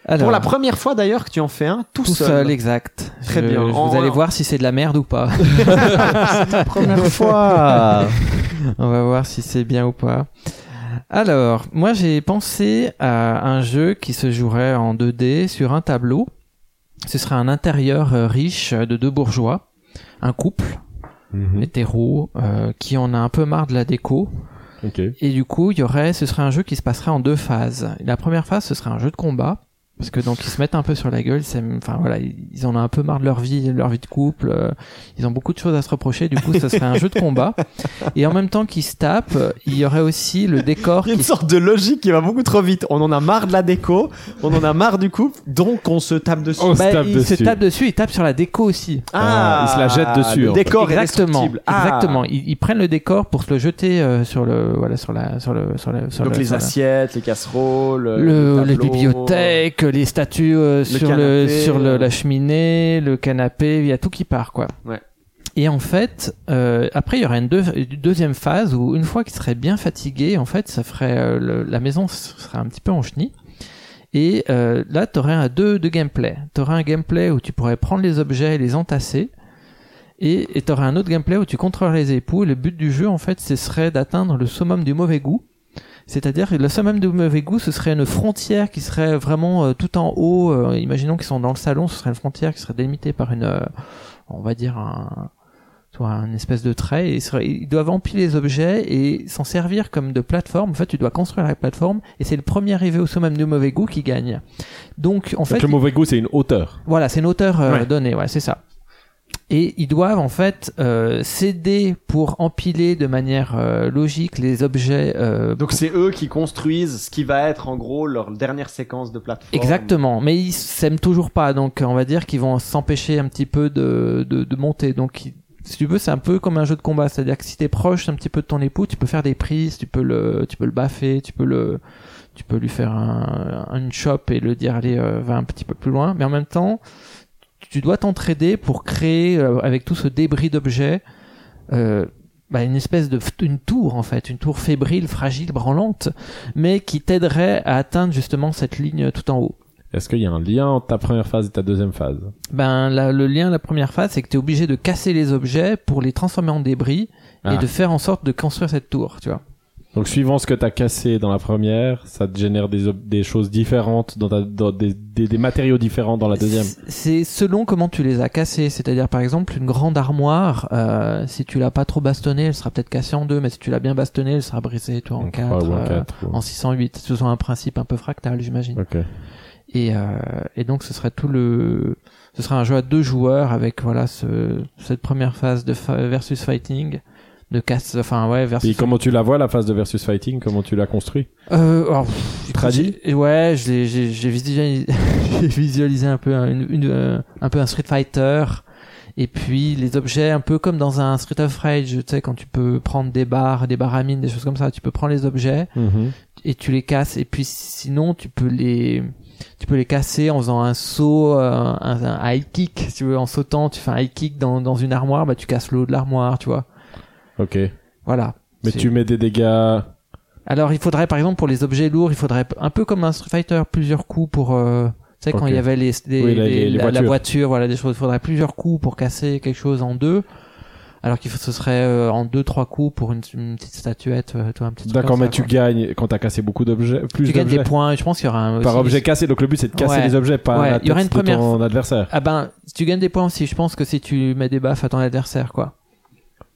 Alors, Pour la première fois d'ailleurs que tu en fais un tout, tout seul, exact. Très Je- bien. je- En- vous allez voir si c'est de la merde ou pas. *laughs* Première *laughs* fois. On va voir si c'est bien ou pas. Alors, moi j'ai pensé à un jeu qui se jouerait en 2D sur un tableau. Ce serait un intérieur euh, riche de deux bourgeois, un couple Mhm. hétéro euh, qui en a un peu marre de la déco. Ok. Et du coup, il y aurait, ce serait un jeu qui se passerait en deux phases. La première phase, ce serait un jeu de combat parce que donc ils se mettent un peu sur la gueule. c'est- Enfin voilà, ils ils en ont un peu marre de leur vie, de leur vie de couple. euh, Ils ont beaucoup de choses à se reprocher. Du coup, ce serait un jeu de combat. Et en même temps qu'ils se tapent, il y aurait aussi le décor. Il y a une qui- sorte de logique qui va beaucoup trop vite. On en a marre de la déco, on en a marre du couple, donc on se tape dessus. On se Bah, tape ils se dessus. tapent dessus, ils tapent sur la déco aussi. Ah, il se la jette dessus, Le décor est exactement. Ah. exactement. Ils, ils prennent le décor pour se le jeter euh, sur le, voilà, sur la, sur le, sur le, sur Donc le- les sur la- assiettes, les casseroles, le, les bibliothèques, les statues euh, sur le sur le, euh. la cheminée, le canapé, il y a tout qui part quoi. Ouais. Et en fait, euh, après il y aurait une, deux- une deuxième phase où une fois qu'il serait bien fatigué, en fait, ça ferait euh, le- la maison serait un petit peu en chenille. Et euh, là, tu aurais un deux de gameplay. Tu aurais un gameplay où tu pourrais prendre les objets et les entasser. Et tu aurais un autre gameplay où tu contrôles les époux. Et le but du jeu, en fait, ce serait d'atteindre le summum du mauvais goût. C'est-à-dire que le summum du mauvais goût, ce serait une frontière qui serait vraiment euh, tout en haut. euh, imaginons qu'ils sont dans le salon, ce serait une frontière qui serait délimitée par une, euh, on va dire un, une espèce de trait. Et ils, seraient- ils doivent empiler les objets et s'en servir comme de plateforme. En fait, tu dois construire la plateforme et c'est le premier arrivé au summum du mauvais goût qui gagne. Donc, en Donc fait, le mauvais goût, c'est une hauteur. voilà, c'est une hauteur euh, Ouais. donnée, ouais, c'est ça. Et ils doivent en fait euh, s'aider pour empiler de manière euh, logique les objets. euh, Donc c'est eux qui construisent ce qui va être en gros leur dernière séquence de plateforme. Exactement, mais ils s'aiment toujours pas, donc on va dire qu'ils vont s'empêcher un petit peu de, de, de monter. Donc ils- si tu veux, c'est un peu comme un jeu de combat, c'est-à-dire que si t'es proche un petit peu de ton époux, tu peux faire des prises, tu peux le, tu peux le baffer, tu peux le, tu peux lui faire un, une chop et le dire allez euh, va un petit peu plus loin, mais en même temps, tu dois t'entraider pour créer euh, avec tout ce débris d'objets. Euh, bah, une espèce de une tour en fait, une tour fébrile, fragile, branlante, mais qui t'aiderait à atteindre justement cette ligne tout en haut. Est-ce qu'il y a un lien entre ta première phase et ta deuxième phase? Ben la- le lien, la première phase, c'est que tu es obligé de casser les objets pour les transformer en débris Ah. et de faire en sorte de construire cette tour, tu vois. Donc suivant ce que t'as cassé dans la première, ça te génère des, des choses différentes, dans, ta, dans des, des, des matériaux différents dans la deuxième. C'est selon comment tu les as cassés. C'est-à-dire, par exemple, une grande armoire, euh, si tu l'as pas trop bastonnée, elle sera peut-être cassée en deux, mais si tu l'as bien bastonnée, elle sera brisée, toi, en En quatre, trois ou en euh, quatre, ou- en 608. Ce sont un principe un peu fractal, j'imagine. Ok. Et, euh, et donc ce serait tout le, ce serait un jeu à deux joueurs avec voilà ce, cette première phase de fa- versus fighting, de casse, enfin ouais Et versus. comment tu la vois, la phase de versus fighting? Comment tu l'as construit Euh, alors, j'ai- Ouais, je l'ai- j'ai *laughs* j'ai visualisé, un peu un, une, une, euh, un peu un Street Fighter. Et puis les objets, un peu comme dans un Street of Rage, tu sais, quand tu peux prendre des barres, des barres à mine, des choses comme ça, tu peux prendre les objets et tu les casses. Et puis sinon, tu peux les, tu peux les casser en faisant un saut, euh, un, un high kick, si tu veux, en sautant, tu fais un high kick dans, dans une armoire, bah tu casses l'eau de l'armoire, tu vois. Ok. Voilà. Mais tu mets des dégâts. Alors il faudrait par exemple pour les objets lourds, il faudrait un peu comme un Street Fighter plusieurs coups pour euh, tu sais quand il y avait les, les- Oui, la- les- les la, la voitures. voiture, voilà des choses, il faudrait plusieurs coups pour casser quelque chose en deux. Alors qu'il ce serait euh, en deux trois coups pour une, une petite statuette, euh, toi un petit D'accord, mais ça, tu quoi. gagnes quand t'as cassé beaucoup d'objets, plus tu gagnes des points. Je pense qu'il y aura un Par objet cassé, donc le but c'est de casser Ouais. les objets, pas Ouais, la il y aura une de ton première- adversaire. Ah ben, tu gagnes des points aussi. Je pense que si tu mets des baffes à ton adversaire, quoi.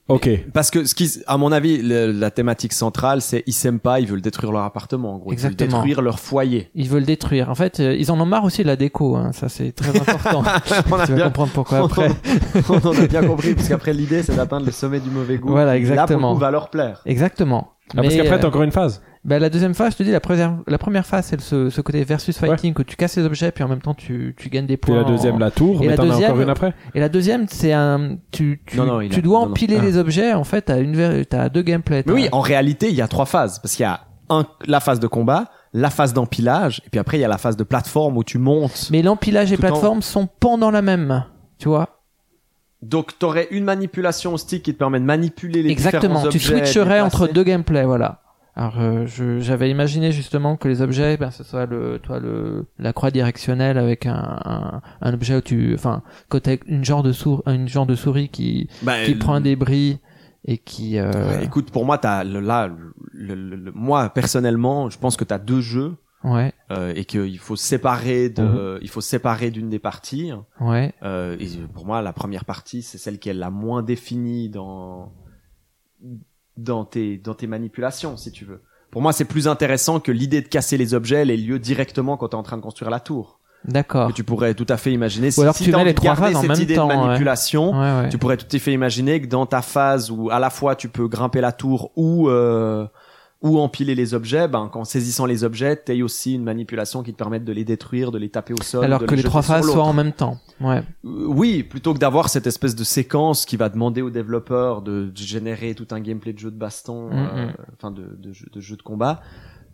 Ok. Parce que ce qui, à mon avis, le- la thématique centrale, c'est ils s'aiment pas, ils veulent détruire leur appartement. En gros, ils veulent Exactement. détruire leur foyer. Ils veulent détruire. En fait, euh, ils en ont marre aussi de la déco. Hein. Ça, c'est très *laughs* important. on, a tu vas comprendre pourquoi après. *laughs* on en a bien compris, parce qu'après l'idée, c'est d'atteindre le sommet du mauvais goût. Voilà, Là, pour le exactement. coup, va leur plaire. Exactement. Ah, parce qu'après euh, t'as encore une phase. Bah, la deuxième phase, je te dis, la première, la première phase, c'est ce, ce côté versus fighting, que tu casses les objets, puis en même temps, tu, tu gagnes des points. la deuxième, en- la tour, Et mais la t'en as deuxième- encore une après. Et la deuxième, c'est un, tu, tu, Non, non, il tu a- dois non, non. empiler Ah. les objets, en fait, t'as une, t'as deux gameplays. Mais oui, en réalité, il y a trois phases. Parce qu'il y a un, la phase de combat, la phase d'empilage, et puis après, il y a la phase de plateforme où tu montes. Mais l'empilage et en- plateforme sont pendant la même. Tu vois? Donc, t'aurais une manipulation au stick qui te permet de manipuler les Exactement. différents Tu objets. switcherais entre deux gameplays, voilà. Alors, euh, j'avais imaginé justement que les objets, ben, ce soit le, toi, le, la croix directionnelle avec un, un, un objet où tu, enfin, côté une genre de sour, une genre de souris qui, Bah, qui prend un débris et qui, euh, Ouais, écoute, pour moi, t'as le, là, le, le- le- moi personnellement, je pense que t'as deux jeux ouais, euh, et qu'il faut séparer de, il faut séparer d'une des parties. ouais, Euh, et pour moi, la première partie, c'est celle qui est la moins définie dans dans tes dans tes manipulations, si tu veux. Pour moi, c'est plus intéressant que l'idée de casser les objets ait lieu directement quand tu es en train de construire la tour. D'accord. Tu pourrais tout à fait imaginer. Ou alors si tu t'as mets les trois phases en cette même idée temps, de ouais. manipulation, Ouais, ouais. tu pourrais tout à fait imaginer que dans ta phase où à la fois tu peux grimper la tour ou euh, ou empiler les objets, ben qu'en saisissant les objets, t'aies aussi une manipulation qui te permette de les détruire, de les taper au sol. Alors de que les trois phases soient en même temps. Ouais. Euh, Oui, plutôt que d'avoir cette espèce de séquence qui va demander aux développeurs de, générer tout un gameplay de jeu de baston, Mm, euh, mm. enfin de, de, jeu, de jeu de combat.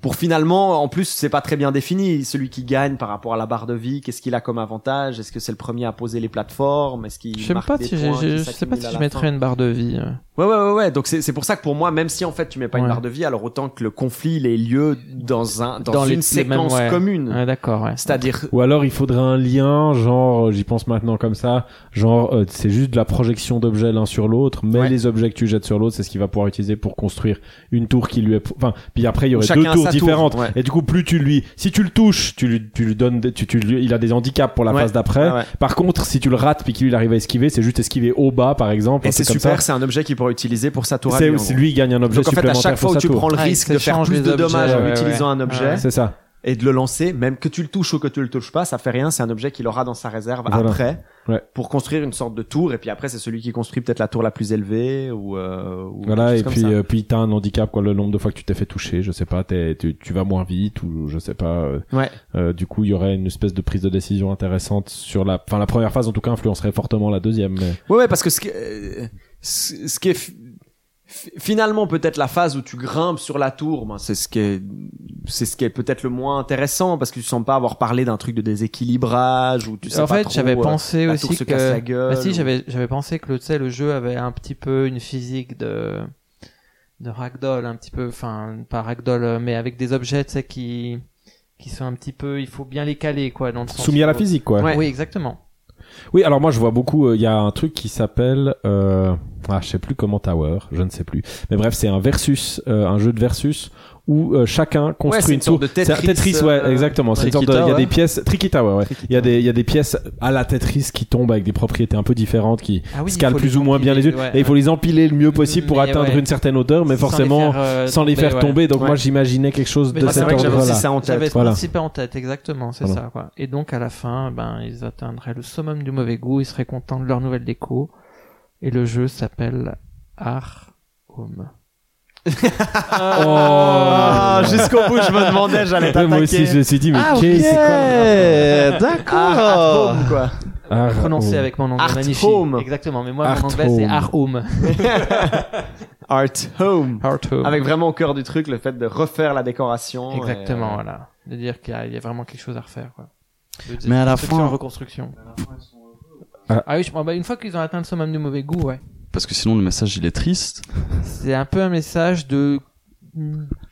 Pour finalement, en plus, c'est pas très bien défini. Celui qui gagne par rapport à la barre de vie, qu'est-ce qu'il a comme avantage? Est-ce que c'est le premier à poser les plateformes? Est-ce qu'il Je sais pas si je, sais pas si je mettrais une barre de vie. Ouais, ouais, ouais, ouais. Donc c'est c'est pour ça que pour moi, même si en fait tu mets pas une barre de vie, alors autant que le conflit il ait lieu dans un dans, Dans les- une les mêmes- séquence ouais. commune. Ouais, d'accord, ouais. C'est-à-dire Ou alors il faudrait un lien, genre, euh, j'y pense maintenant comme ça, genre euh, c'est juste de la projection d'objets l'un sur l'autre, mais Ouais. les objets que tu jettes sur l'autre, c'est ce qu'il va pouvoir utiliser pour construire une tour qui lui est... Enfin, puis après il y aurait Chacun deux a tours tour, différentes. ouais. Et du coup, plus tu lui... Si tu le touches, tu lui, tu lui donnes... des- Tu, tu lui- il a des handicaps pour la Ouais. phase d'après. Ouais, ouais. Par contre, si tu le rates puis qu'il il arrive à esquiver, c'est juste esquiver au bas, par exemple. et c'est super, c'est un objet qu'il pourra utiliser pour sa tour C'est gros. lui, il gagne un objet Donc en fait, à chaque fois où tu tour. prends le risque de faire plus de dommages en ouais, utilisant ouais. un objet Ouais. C'est ça. et de le lancer, même que tu le touches ou que tu le touches pas, ça fait rien. C'est un objet qu'il aura dans sa réserve Voilà. après Ouais. pour construire une sorte de tour. Et puis après, c'est celui qui construit peut-être la tour la plus élevée ou. Euh, ou Voilà, et puis, euh, puis t'as un handicap, quoi, le nombre de fois que tu t'es fait toucher, je sais pas, t'es- tu, tu vas moins vite, ou je sais pas, euh, Ouais. euh, du coup, il y aurait une espèce de prise de décision intéressante sur la, enfin, la première phase, en tout cas, influencerait fortement la deuxième, mais... Ouais, ouais, parce que ce qui, euh, ce ce qui est fi- fi- finalement peut-être la phase où tu grimpes sur la tour, ben, c'est ce qui est, c'est ce qui est peut-être le moins intéressant parce que tu sens pas avoir parlé d'un truc de déséquilibrage ou tu sais en pas fait, trop, j'avais euh, pensé aussi que. Bah si, ou- j'avais j'avais pensé que le, tu sais, le jeu avait un petit peu une physique de de ragdoll, un petit peu, enfin pas ragdoll, mais avec des objets, tu sais, qui qui sont un petit peu, il faut bien les caler, quoi, dans le sens. Soumis à la physique, quoi. Ouais. Oui, exactement. Oui, alors moi, je vois beaucoup, euh, il y a un truc qui s'appelle, euh, ah, je sais plus comment Tower, je ne sais plus. Mais bref, c'est un versus, euh, un jeu de versus où euh, chacun construit une une tour. sorte de C'est un Tetris, Tetris, ouais, euh, exactement. C'est une sorte de, Tricky il y a Tower. des pièces, Tricky Tower, ouais. Il y a des, il y a des pièces à la Tetris qui tombent avec des propriétés un peu différentes qui Ah oui, plus ou moins bien les unes. ouais, et il faut les empiler le mieux possible pour Mais atteindre ouais. une certaine hauteur, mais Sans les forcément faire, euh, sans les faire ouais. tomber. Donc Ouais. moi, j'imaginais quelque chose Mais de cet ordre-là. aussi ça en J'avais tête. ce principe en tête, exactement, c'est ça, quoi. Et donc, à la fin, ben, ils atteindraient le summum du mauvais goût, ils seraient contents de leur nouvelle déco. Et le jeu s'appelle Ar Home. Ah, jusqu'au bout, je me demandais, j'allais t'attaquer. Moi aussi, je me suis dit, mais Ah, qu'est- ok. c'est quoi d'accord. Ah, quoi. Ah, Prononcé oh. avec mon anglais Art magnifique. Home. Exactement, mais moi, Art mon anglais, c'est Home. Ar Home. Art home. *laughs* Art Home. Avec vraiment au cœur du truc le fait de refaire la décoration. Exactement, et, euh, voilà. De dire qu'il y, a- il y a vraiment quelque chose à refaire, quoi. De- Mais à la fin- reconstruction. Ah. Ah oui, je, bah, une fois qu'ils ont atteint le summum du mauvais goût, ouais. Parce que sinon, le message, il est triste. C'est un peu un message de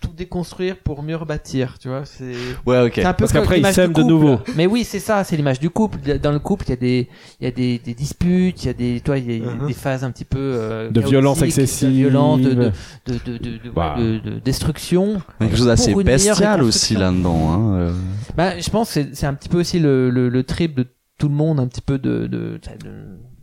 tout déconstruire pour mieux rebâtir, tu vois. C'est Ouais, ok. un peu Parce qu'après, ils s'aiment de couple. nouveau. Mais oui, c'est ça, c'est l'image du couple. Dans le couple, il y a des, il y a des, des disputes, il y a des, toi, il y a Mhm. des phases un petit peu euh, De violence excessive. de violence, de, de, de, de, de, de- de- de destruction. Il y a quelque chose d'assez bestial aussi là-dedans. Hein. euh. Bah, je pense que c'est c'est un petit peu aussi le, le, le trip de tout le monde, un petit peu de, de,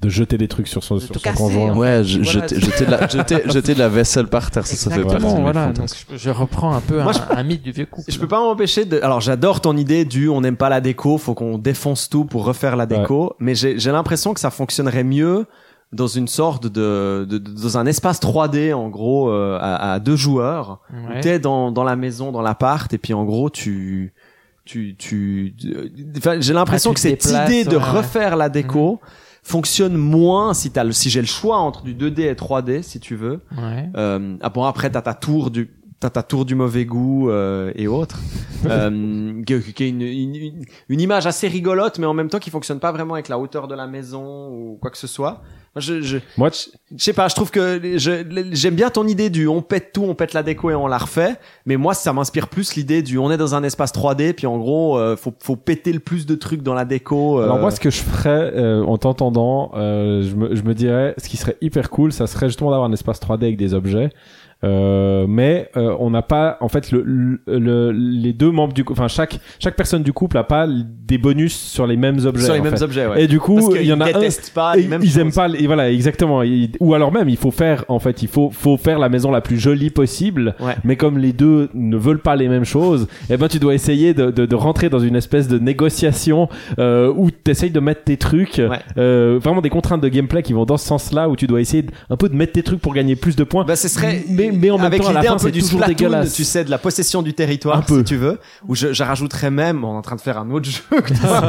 de, jeter des trucs sur son, sur son conjoint. Ouais, je- Voilà, jeter, jeter, de la, jeter, jeter de la vaisselle par terre, ça, ça fait partie voilà. Donc, je, je reprends un peu Moi, un, un mythe du vieux couple. Je peux pas m'empêcher de. Alors, j'adore ton idée du on n'aime pas la déco, faut qu'on défonce tout pour refaire la déco. Mais j'ai j'ai l'impression que ça fonctionnerait mieux dans une sorte de, de- de- dans un espace 3D en gros euh, à, à deux joueurs. Ouais. T'es dans dans la maison, dans l'appart, et puis en gros tu tu tu. tu- Enfin, j'ai l'impression Ah, que cette idée de ouais, refaire la déco fonctionne moins si t'as le si j'ai le choix entre du 2D et 3D si tu veux. Ouais. Euh, ah bon, après, t'as ta tour du, t'as ta tour du mauvais goût euh, et autres, *laughs* euh, qui, qui est une, une, une- une image assez rigolote, mais en même temps qui fonctionne pas vraiment avec la hauteur de la maison ou quoi que ce soit. Moi, je, je, Moi, je sais pas, je trouve que je- j'aime bien ton idée du on pète tout, on pète la déco et on la refait, mais moi ça m'inspire plus l'idée du on est dans un espace 3D puis en gros euh, faut faut péter le plus de trucs dans la déco. euh, Alors moi, ce que je ferais euh, en t'entendant, je, me, je me dirais, ce qui serait hyper cool, ça serait justement d'avoir un espace 3D avec des objets. Euh, mais euh, on n'a pas, en fait, le, le, le- les deux membres du, enfin chaque chaque personne du couple a pas des bonus sur les mêmes objets. Sur les en mêmes fait. objets, ouais. Et du coup, il y en a un. détestent pas et les mêmes ils choses. aiment pas, les- voilà, exactement. Ou alors même, il faut faire, en fait, il faut, faut faire la maison la plus jolie possible. Ouais. Mais comme les deux ne veulent pas les mêmes choses, eh ben, tu dois essayer de, de, de rentrer dans une espèce de négociation euh, où tu essayes de mettre tes trucs, Ouais. euh, vraiment des contraintes de gameplay qui vont dans ce sens-là, où tu dois essayer un peu de mettre tes trucs pour gagner plus de points. Bah, ce serait mais, mais en même avec temps, l'idée un peu c'est du toujours dégueulasse. tu sais, de la possession du territoire, Un peu. si tu veux. Où je, je rajouterais même, on est en train de faire un autre *laughs* jeu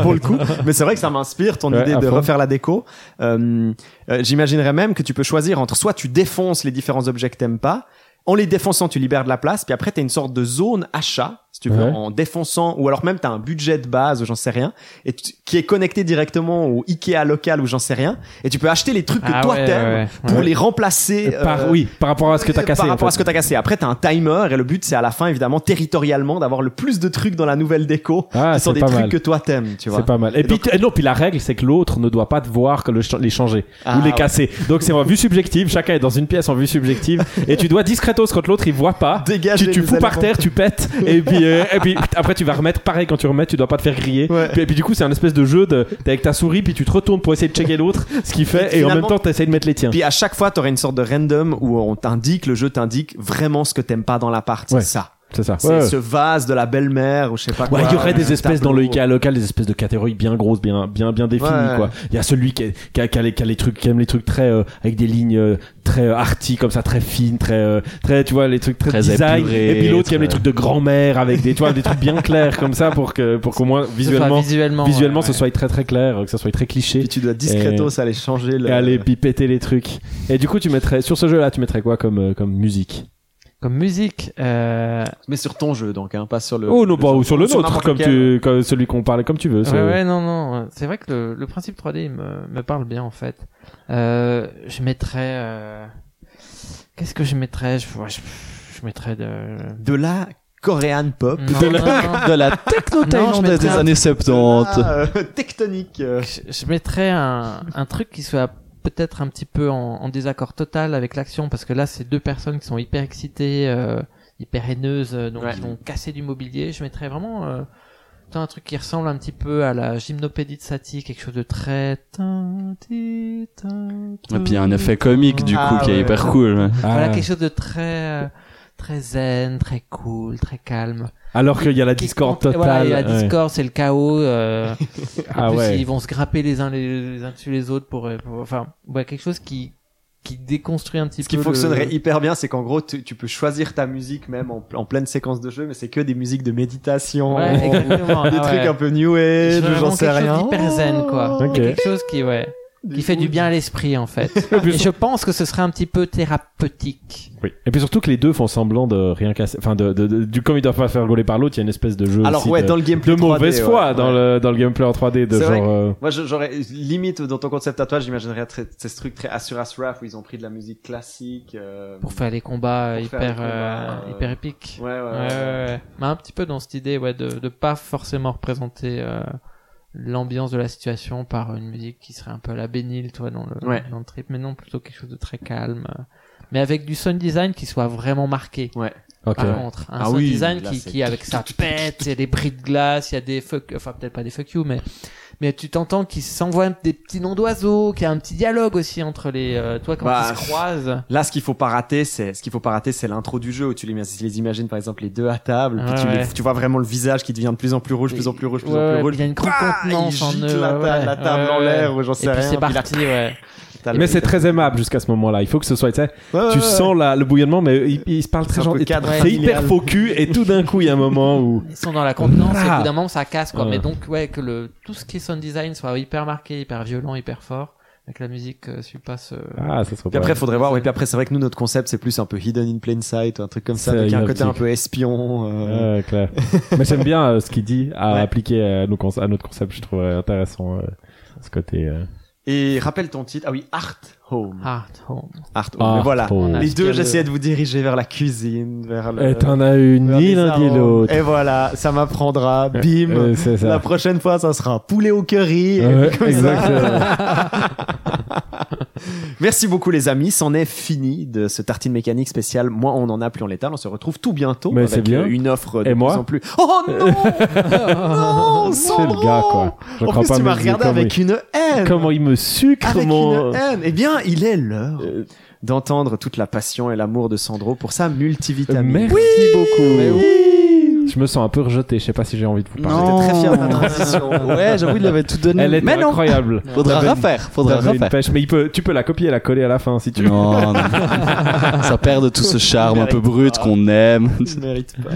pour le coup, mais c'est vrai que ça m'inspire ton Ouais, idée de fond. refaire la déco. Euh, euh, J'imaginerais même que tu peux choisir entre soit tu défonces les différents objets que t'aimes pas, en les défonçant tu libères de la place, puis après t'as une sorte de zone achat, si tu veux, Ouais. en défonçant, ou alors même t'as un budget de base, ou j'en sais rien, et tu- qui est connecté directement au Ikea local, ou j'en sais rien, et tu peux acheter les trucs que Ah toi ouais, t'aimes ouais, pour les remplacer. par, euh, oui, par rapport à ce que t'as cassé. par en rapport à ce que t'as cassé. Après, t'as un timer et le but, c'est à la fin, évidemment, territorialement, d'avoir le plus de trucs dans la nouvelle déco Ah, qui sont des trucs mal. que toi t'aimes, tu vois. C'est pas mal. Et, Et puis, donc- non, puis la règle, c'est que l'autre ne doit pas te voir que le ch- les changer Ah, ou les casser. Donc c'est en vue subjective. Chacun est dans une pièce en vue subjective et tu dois discretos quand l'autre il voit pas. *laughs* Dégager Tu, tu fous par terre, tu pètes et puis euh, et puis après tu vas remettre pareil quand tu remets, tu dois pas te faire griller. Ouais. Puis, et puis du coup c'est un espèce de jeu de t'es avec ta souris puis tu te retournes pour essayer de checker l'autre, ce qu'il fait et en même temps t'essayes de mettre les tiens. Puis à chaque fois, t'aurais une sorte de random où on t'indique, le jeu t'indique vraiment ce que t'aimes pas dans l'appart. Ouais. C'est ça. C'est ça. C'est Ouais, ouais. ce vase de la belle-mère ou je sais pas quoi. Ouais, il y aurait des un espèces dans le. Ikea local, des espèces de catégories bien grosses, bien, bien, bien définies, Ouais. quoi. Il y a celui qui, est- qui, a, qui, a les, qui a les trucs, qui aime les trucs très, euh, avec des lignes euh, très euh, arty, comme ça, très fines, très, euh, très, tu vois, les trucs très, Très design. et puis l'autre qui aime les trucs de grand-mère avec des, tu vois, des trucs bien clairs, comme ça, pour que, pour qu'au moins, visuellement, visuellement, visuellement, ouais, ce soit très très clair, que ça soit très cliché. Puis tu dois discretos aller changer le. Et aller pipeter les trucs. Et du coup, tu mettrais, sur ce jeu-là, tu mettrais quoi comme, euh, comme musique? Comme musique, euh... Mais sur ton jeu, donc, hein, pas sur le. Oh, non, pas, ou sur le nôtre, n'importe comme tu, comme celui qu'on parlait, comme tu veux. Ouais, ouais, non, non. C'est vrai que le, le principe 3D il me, me parle bien en fait. Euh, je mettrais. Euh... Qu'est-ce que je mettrais? Je, je, je mettrais de. De la Korean pop. Non, De la- non. *laughs* De la techno thaïlandaise des un- années 70. Ah, euh, tectonique. euh. Je, je mettrais un, un truc qui soit peut-être un petit peu en, en désaccord total avec l'action parce que là c'est deux personnes qui sont hyper excitées, euh, hyper haineuses, euh, donc Ouais. ils vont casser du mobilier. Je mettrais vraiment euh, un truc qui ressemble un petit peu à la gymnopédie de Satie, quelque chose de très. Et puis il y a un effet comique du coup Ah, qui est ouais. hyper cool. ouais. Ah. Voilà quelque chose de très euh, très zen, très cool, très calme. Alors qu'il y a la Qui discorde Voilà, totale. il y a la ouais. discorde, c'est le chaos. Euh, *laughs* en Ah plus, ouais. ils vont se grapper les uns les, les uns dessus les autres pour, euh, pour- enfin, ouais, quelque chose qui qui déconstruit un petit Ce qui peu. fonctionnerait le... hyper bien, c'est qu'en gros, tu, tu peux choisir ta musique même en, en pleine séquence de jeu, mais c'est que des musiques de méditation, Ouais, *laughs* des Ah trucs ouais. un peu new Je age, j'en sais quelque chose rien. d'hyper zen, quoi. Ok. Quelque chose qui, ouais, qui fait du bien à l'esprit, en fait. *laughs* Et je pense que ce serait un petit peu thérapeutique. Oui. Et puis surtout que les deux font semblant de rien casser. Enfin, de, de, de- du comme ils doivent pas faire rigoler par l'autre, il y a une espèce de jeu. Alors aussi ouais, de, dans le gameplay de mauvaise 3D, foi ouais, dans ouais. le dans le gameplay en 3D de vrai genre. euh, Moi, je- j'aurais limite dans ton concept à toi, j'imaginerais très- ces trucs très Asuras Wrath où ils ont pris de la musique classique. euh, Pour faire les combats hyper, euh, combats, euh, hyper épiques. Ouais, ouais, Ouais, ouais. ouais, ouais. Mais un petit peu dans cette idée, ouais, de, de pas forcément représenter euh, l'ambiance de la situation par une musique qui serait un peu à la bénile, toi, dans le, Ouais. dans le trip, mais non, plutôt quelque chose de très calme. Mais avec du sound design qui soit vraiment marqué. Ouais. Ok. Par contre, un Ah sound oui, design là, qui, qui avec sa pète, il y a des bris de glace, il y a des fuck, enfin peut-être pas des fuck you, mais mais tu t'entends qu'ils s'envoient des petits noms d'oiseaux, qu'il y a un petit dialogue aussi entre les, euh, toi quand Bah, ils se croisent. Là, ce qu'il faut pas rater, c'est ce qu'il faut pas rater, c'est l'intro du jeu où tu les, les imagines par exemple les deux à table, puis Ouais, tu, les- tu vois vraiment le visage qui devient de plus en plus rouge, plus en plus rouge, plus Ouais, en plus rouge. il y a une grande Bah, contenance en eux. la, table en l'air ou j'en Et sais puis rien. c'est puis là, parti, ouais. Mais c'est très aimable jusqu'à ce moment-là. Il faut que ce soit, tu sais, Ouais, tu ouais. sens la, le bouillonnement, mais il, il se parle très gentil. C'est hyper faux cul et tout d'un coup il y a un moment où. *laughs* Ils sont dans la contenance et Ah. au bout d'un moment ça casse quoi. Ouais. Mais donc ouais que le tout ce qui est sound design soit hyper marqué, hyper violent, hyper fort, avec la musique euh, suit pas ce. Ah, ça serait Puis après, faudrait voir. Oui, puis après, c'est vrai que nous, notre concept, c'est plus un peu hidden in plain sight, un truc comme ça, avec un côté un peu espion. euh, Ouais, clair. *laughs* mais j'aime bien euh, ce qu'il dit à Ouais. appliquer à, nos à notre concept. Je trouverais intéressant euh, ce côté. Et rappelle ton titre. Ah oui, Art Home. Art home. Art Home. Art voilà. Home. a Les deux, j'essayais de vous diriger vers la cuisine, vers le. Et t'en as eu vers ni l'un ni l'autre. Et voilà, ça m'apprendra. *laughs* Bim. Euh, ça. La prochaine fois, ça sera poulet au curry. et Ouais, comme ça. *laughs* *laughs* Merci beaucoup les amis, c'en est fini de ce tartine mécanique spécial. Moi, on en a plus en l'étal. On se retrouve tout bientôt Mais avec bien. euh, une offre de Et plus moi en plus. Oh non, *laughs* non, C'est le gars, quoi. Je En crois plus, pas tu m'as regardé avec il- une haine. Comment il me sucre, avec mon... une haine. Eh bien, il est l'heure d'entendre toute la passion et l'amour de Sandro pour sa multivitamine. Merci beaucoup. Je me sens un peu rejeté. Je sais pas si j'ai envie de vous parler. J'étais très fier de la transition. *laughs* Ouais, j'avoue, il avait tout donné. Elle est mais non, incroyable. *laughs* faudra refaire, faudra t'avais une refaire. pêche. Mais il peut, tu peux la copier et la coller à la fin si tu veux. Non, non. *laughs* ça perd de tout ce charme un peu brut qu'on aime. Tu mérites pas.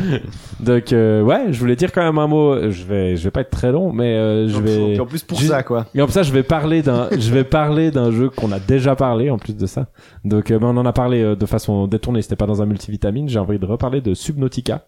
Donc euh, ouais, je voulais dire quand même un mot. Je vais, je vais pas être très long, mais euh, je vais. Puis en plus pour ça, quoi. Et comme ça, je vais parler d'un, je vais parler d'un jeu qu'on a déjà parlé en plus de ça. Donc, euh, ben, on en a parlé euh, de façon détournée. C'était pas dans un multivitamine. J'ai envie de reparler de Subnautica,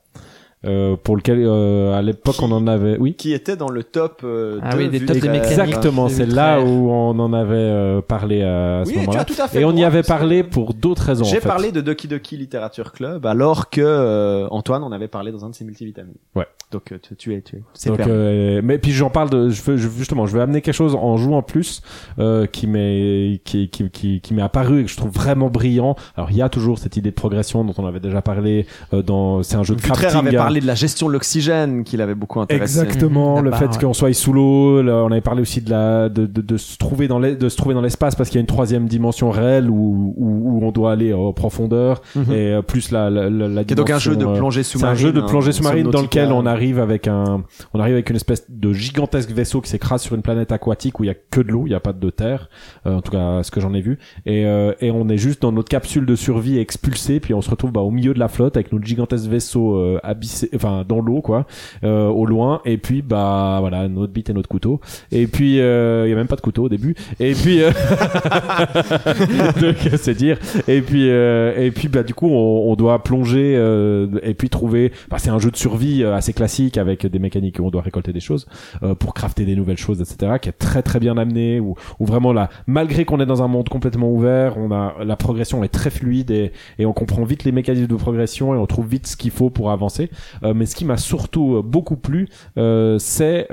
euh, pour lequel euh, à l'époque on en avait. Oui. Qui était dans le top euh, Ah de oui, des top des- mécaniques. Exactement. C'est là où on en avait euh, parlé à ce Oui, tu moment-là. as tout à fait Et on y avait parlé pour d'autres raisons. J'ai en fait. parlé de Doki Doki Literature Club alors que euh, Antoine en avait parlé dans un de ses multivitamines. Ouais. Donc tu, tu es, tu es. C'est Donc, permis. euh, mais puis j'en parle de, je veux, je- justement, je vais amener quelque chose en jouant plus euh, qui m'est, qui, qui, qui, qui m'est apparu et que je trouve vraiment brillant. Alors il y a toujours cette idée de progression dont on avait déjà parlé euh, dans, c'est un jeu de crafting. Hein. parlé de la gestion de l'oxygène qui l'avait beaucoup intéressé. Exactement, le fait qu'on soit sous l'eau, on avait parlé aussi de la de, de, de se trouver dans l'es- de se trouver dans l'espace parce qu'il y a une troisième dimension réelle où où, où on doit aller en profondeur Mhm. et euh, plus la la, la, la est donc un jeu de dimension, euh, plongée c'est sous-marine. un jeu de hein, plongée sous-marine dans lequel on arrive avec un, on arrive avec une espèce de gigantesque vaisseau qui s'écrase sur une planète aquatique où il y a que de l'eau, il y a pas de terre, euh, en tout cas ce que j'en ai vu, et euh, et on est juste dans notre capsule de survie expulsé, puis on se retrouve bah, au milieu de la flotte avec notre gigantesque vaisseau euh, abyssé, enfin dans l'eau quoi, euh, au loin, et puis bah voilà notre bite et notre couteau, et puis euh, il y a même pas de couteau au début, et puis euh, *laughs* c'est dire, et puis euh, et puis bah du coup on, on doit plonger euh, et puis trouver, bah, c'est un jeu de survie euh, assez classique avec des mécaniques où on doit récolter des choses euh, pour crafter des nouvelles choses, etc. qui est très très bien amené où vraiment là, malgré qu'on est dans un monde complètement ouvert, on a la progression est très fluide et, et on comprend vite les mécanismes de progression et on trouve vite ce qu'il faut pour avancer. Euh, mais ce qui m'a surtout euh, beaucoup plu, euh, c'est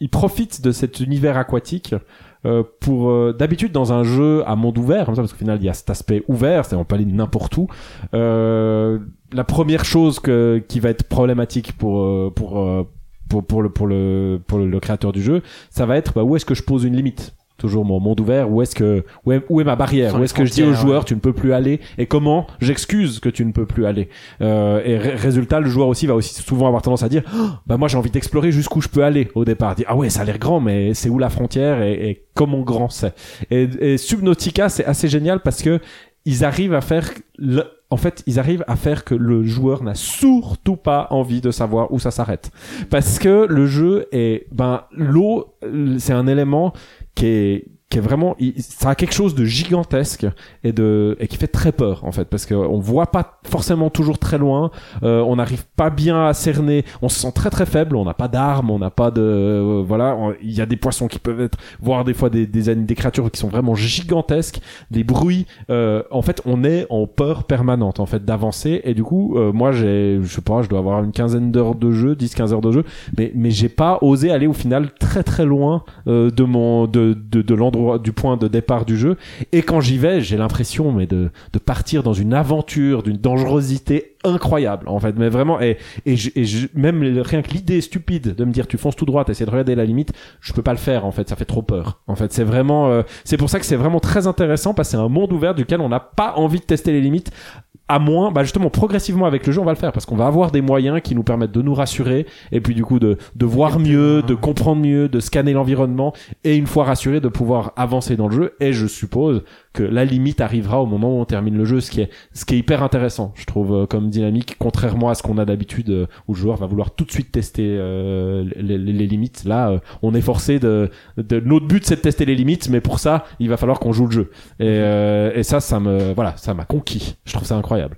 il profite de cet univers aquatique pour d'habitude dans un jeu à monde ouvert comme ça parce qu'au final il y a cet aspect ouvert c'est on peut aller n'importe où. La première chose qui va être problématique pour pour pour, le pour le pour créateur du jeu ça va être bah, où est-ce que je pose une limite? Toujours mon monde ouvert. Où est-ce que où est, où est ma barrière? Où est-ce que je dis aux joueurs tu ne peux plus aller? Et comment j'excuse que tu ne peux plus aller? Euh, et ré- résultat le joueur aussi va aussi souvent avoir tendance à dire Oh, bah moi j'ai envie d'explorer jusqu'où je peux aller au départ. Dire ah ouais ça a l'air grand mais c'est où la frontière et, et comment grand c'est et, et Subnautica c'est assez génial parce que ils arrivent à faire le- en fait, ils arrivent à faire que le joueur n'a surtout pas envie de savoir où ça s'arrête. Parce que le jeu est, ben, l'eau, euh, c'est un élément qui qui est vraiment, il- ça a quelque chose de gigantesque et de, et qui fait très peur, en fait, parce que on voit pas forcément toujours très loin, euh, on n'arrive pas bien à cerner, on se sent très très faible, on n'a pas d'armes, on n'a pas de, euh, voilà, il y a des poissons qui peuvent être, voire des fois des, des, des créatures qui sont vraiment gigantesques, des bruits, euh, en fait, on est en peur permanente, en fait, d'avancer, et du coup, euh, moi, j'ai, je sais pas, je dois avoir une quinzaine d'heures de jeu, 10-15 heures de jeu, mais, mais j'ai pas osé aller au final très très loin euh, de mon, de, de, de l'endroit, du point de départ du jeu, et quand j'y vais, j'ai l'impression, mais de, de partir dans une aventure, d'une dangerosité incroyable, en fait, mais vraiment, et, et, je- et je- même rien que l'idée stupide de me dire tu fonces tout droit, t'essaies de regarder la limite, je peux pas le faire, en fait, ça fait trop peur. En fait, c'est vraiment, euh, c'est pour ça que c'est vraiment très intéressant parce que c'est un monde ouvert duquel on n'a pas envie de tester les limites à moins, bah justement, progressivement avec le jeu, on va le faire parce qu'on va avoir des moyens qui nous permettent de nous rassurer et puis du coup de, de voir mieux, de comprendre mieux, de scanner l'environnement et une fois rassuré de pouvoir avancer dans le jeu. Et je suppose que la limite arrivera au moment où on termine le jeu, ce qui est, ce qui est hyper intéressant, je trouve, euh, comme dynamique, contrairement à ce qu'on a d'habitude euh, où le joueur va vouloir tout de suite tester euh, les, les- les limites. Là, on est forcé de, de, notre but c'est de tester les limites, mais pour ça, il va falloir qu'on joue le jeu. Et, euh, et ça, ça me, voilà, ça m'a conquis. Je trouve ça incroyable.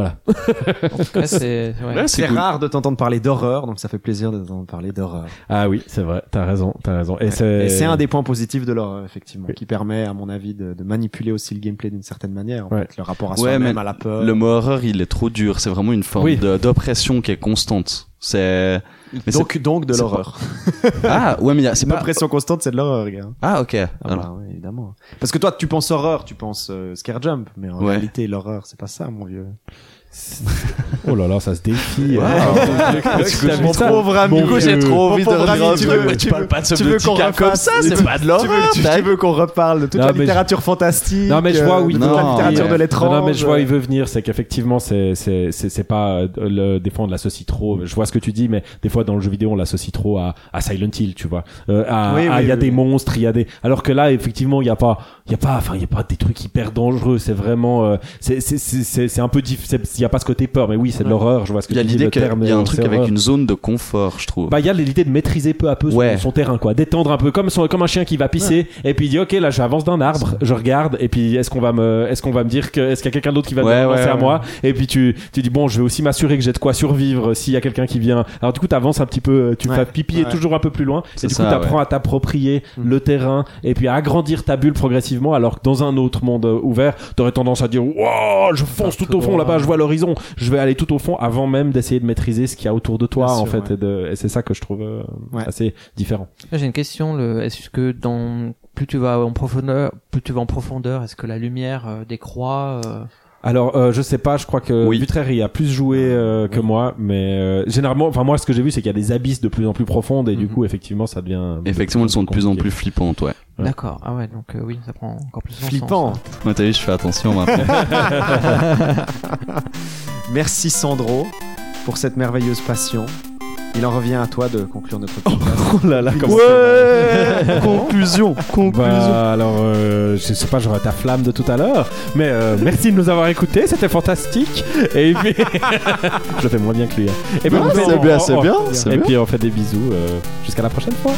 Voilà. *laughs* En tout cas, c'est ouais. Cool. rare de t'entendre parler d'horreur, donc ça fait plaisir de t'entendre parler d'horreur. Ah oui, c'est vrai. T'as raison, t'as raison. Et c'est, Et c'est un des points positifs de l'horreur, effectivement, qui permet, à mon avis, de, de manipuler aussi le gameplay d'une certaine manière. En Ouais. fait, le rapport à soi-même, à la peur. Le mot horreur, il est trop dur. C'est vraiment une forme Oui. d'oppression qui est constante. C'est Mais donc, donc de l'horreur. ah ouais mais c'est pas pas pression constante, c'est de l'horreur, gars. ah ok. Ah Alors, bah, ouais, évidemment. Parce que toi, tu penses horreur, tu penses euh, scare jump, mais en Ouais. réalité, l'horreur, c'est pas ça, mon vieux. Oh là là, ça se défie. Wow. T'as vu Mon ça pauvre ami, Mon du coup, j'ai trop envie de tu veux- tu parles pas de tu veux qu'on comme ça, c'est tu- pas de tu l'horreur, veux- Tu, tu veux qu'on reparle de toute Non, la littérature fantastique Non mais je vois où il euh, veut toute la littérature de l'étrange. Non, mais je vois où il veut venir, c'est qu'effectivement, c'est, c'est, c'est, pas euh, le défendre l'associe trop. Je vois ce que tu dis, mais des fois dans le jeu vidéo, on l'associe trop à, à Silent Hill, tu vois. Euh, à, Oui, à- oui, il y a oui, des monstres, il y a des. Alors que là, effectivement, il y a pas, il y a pas, enfin, il y a pas des trucs hyper dangereux. C'est vraiment, euh, c'est, c'est, c'est, c'est, c'est un peu Il y a pas ce côté peur, mais oui, c'est de Ouais. l'horreur. Je vois ce que Il y a tu l'idée qu'il y a un euh, truc avec une zone de confort, je trouve. Bah, il y a l'idée de maîtriser peu à peu son- Ouais. son, terrain, quoi. D'étendre un peu, comme, son- comme un chien qui va pisser, et puis il dit, ok, là, j'avance d'un arbre, je regarde, et puis est-ce qu'on va me, est-ce qu'on va me dire que, est-ce qu'il y a quelqu'un d'autre qui va Ouais, ouais, à ouais. moi? Et puis tu, tu dis, bon, je vais aussi m'assurer que j'ai de quoi survivre s'il y a quelqu'un qui vient. Alors, du coup, t'avances un petit peu, tu Ouais. fais pipi Ouais. toujours un peu plus loin, et du ça, coup, t'apprends ouais. à t'approprier Mm. le terrain, et puis à agrandir ta bulle progressivement, alors que dans un autre monde euh, ouvert, t'aurais tendance à dire, wow, je fonce tout au fond là-bas, je vois l'horizon, je vais aller tout au fond avant même d'essayer de maîtriser ce qu'il y a autour de toi, Bien en sûr, fait, ouais. et, de- et c'est ça que je trouve euh, Ouais. assez différent. J'ai une question. Le... Est-ce que dans plus tu vas en profondeur, plus tu vas en profondeur, est-ce que la lumière euh, décroît euh, Alors, euh, je sais pas, je crois que Oui. Y a plus joué euh, que moi, mais euh, généralement, enfin moi, ce que j'ai vu, c'est qu'il y a des abysses de plus en plus profondes et du Mhm. coup, effectivement, ça devient. Effectivement, elles sont de plus en plus flippantes, ouais. Ouais. D'accord. Ah ouais, donc euh, oui, ça prend encore plus de Flippant. Sens, Ouais, t'as vu, je fais attention maintenant. *laughs* *laughs* Merci Sandro pour cette merveilleuse passion. Il en revient à toi de conclure notre *laughs* podcast. Oh là là, comme Ouais *laughs* Conclusion Conclusion Bah, alors, euh, je sais pas, j'aurai ta flamme de tout à l'heure, mais euh, *laughs* merci de nous avoir écoutés, c'était fantastique. Et puis, je fais moins bien que lui. hein. Et puis, Non, on fait- c'est on- bien, on- c'est bien, c'est Et bien. puis, on fait des bisous. euh, Jusqu'à la prochaine fois.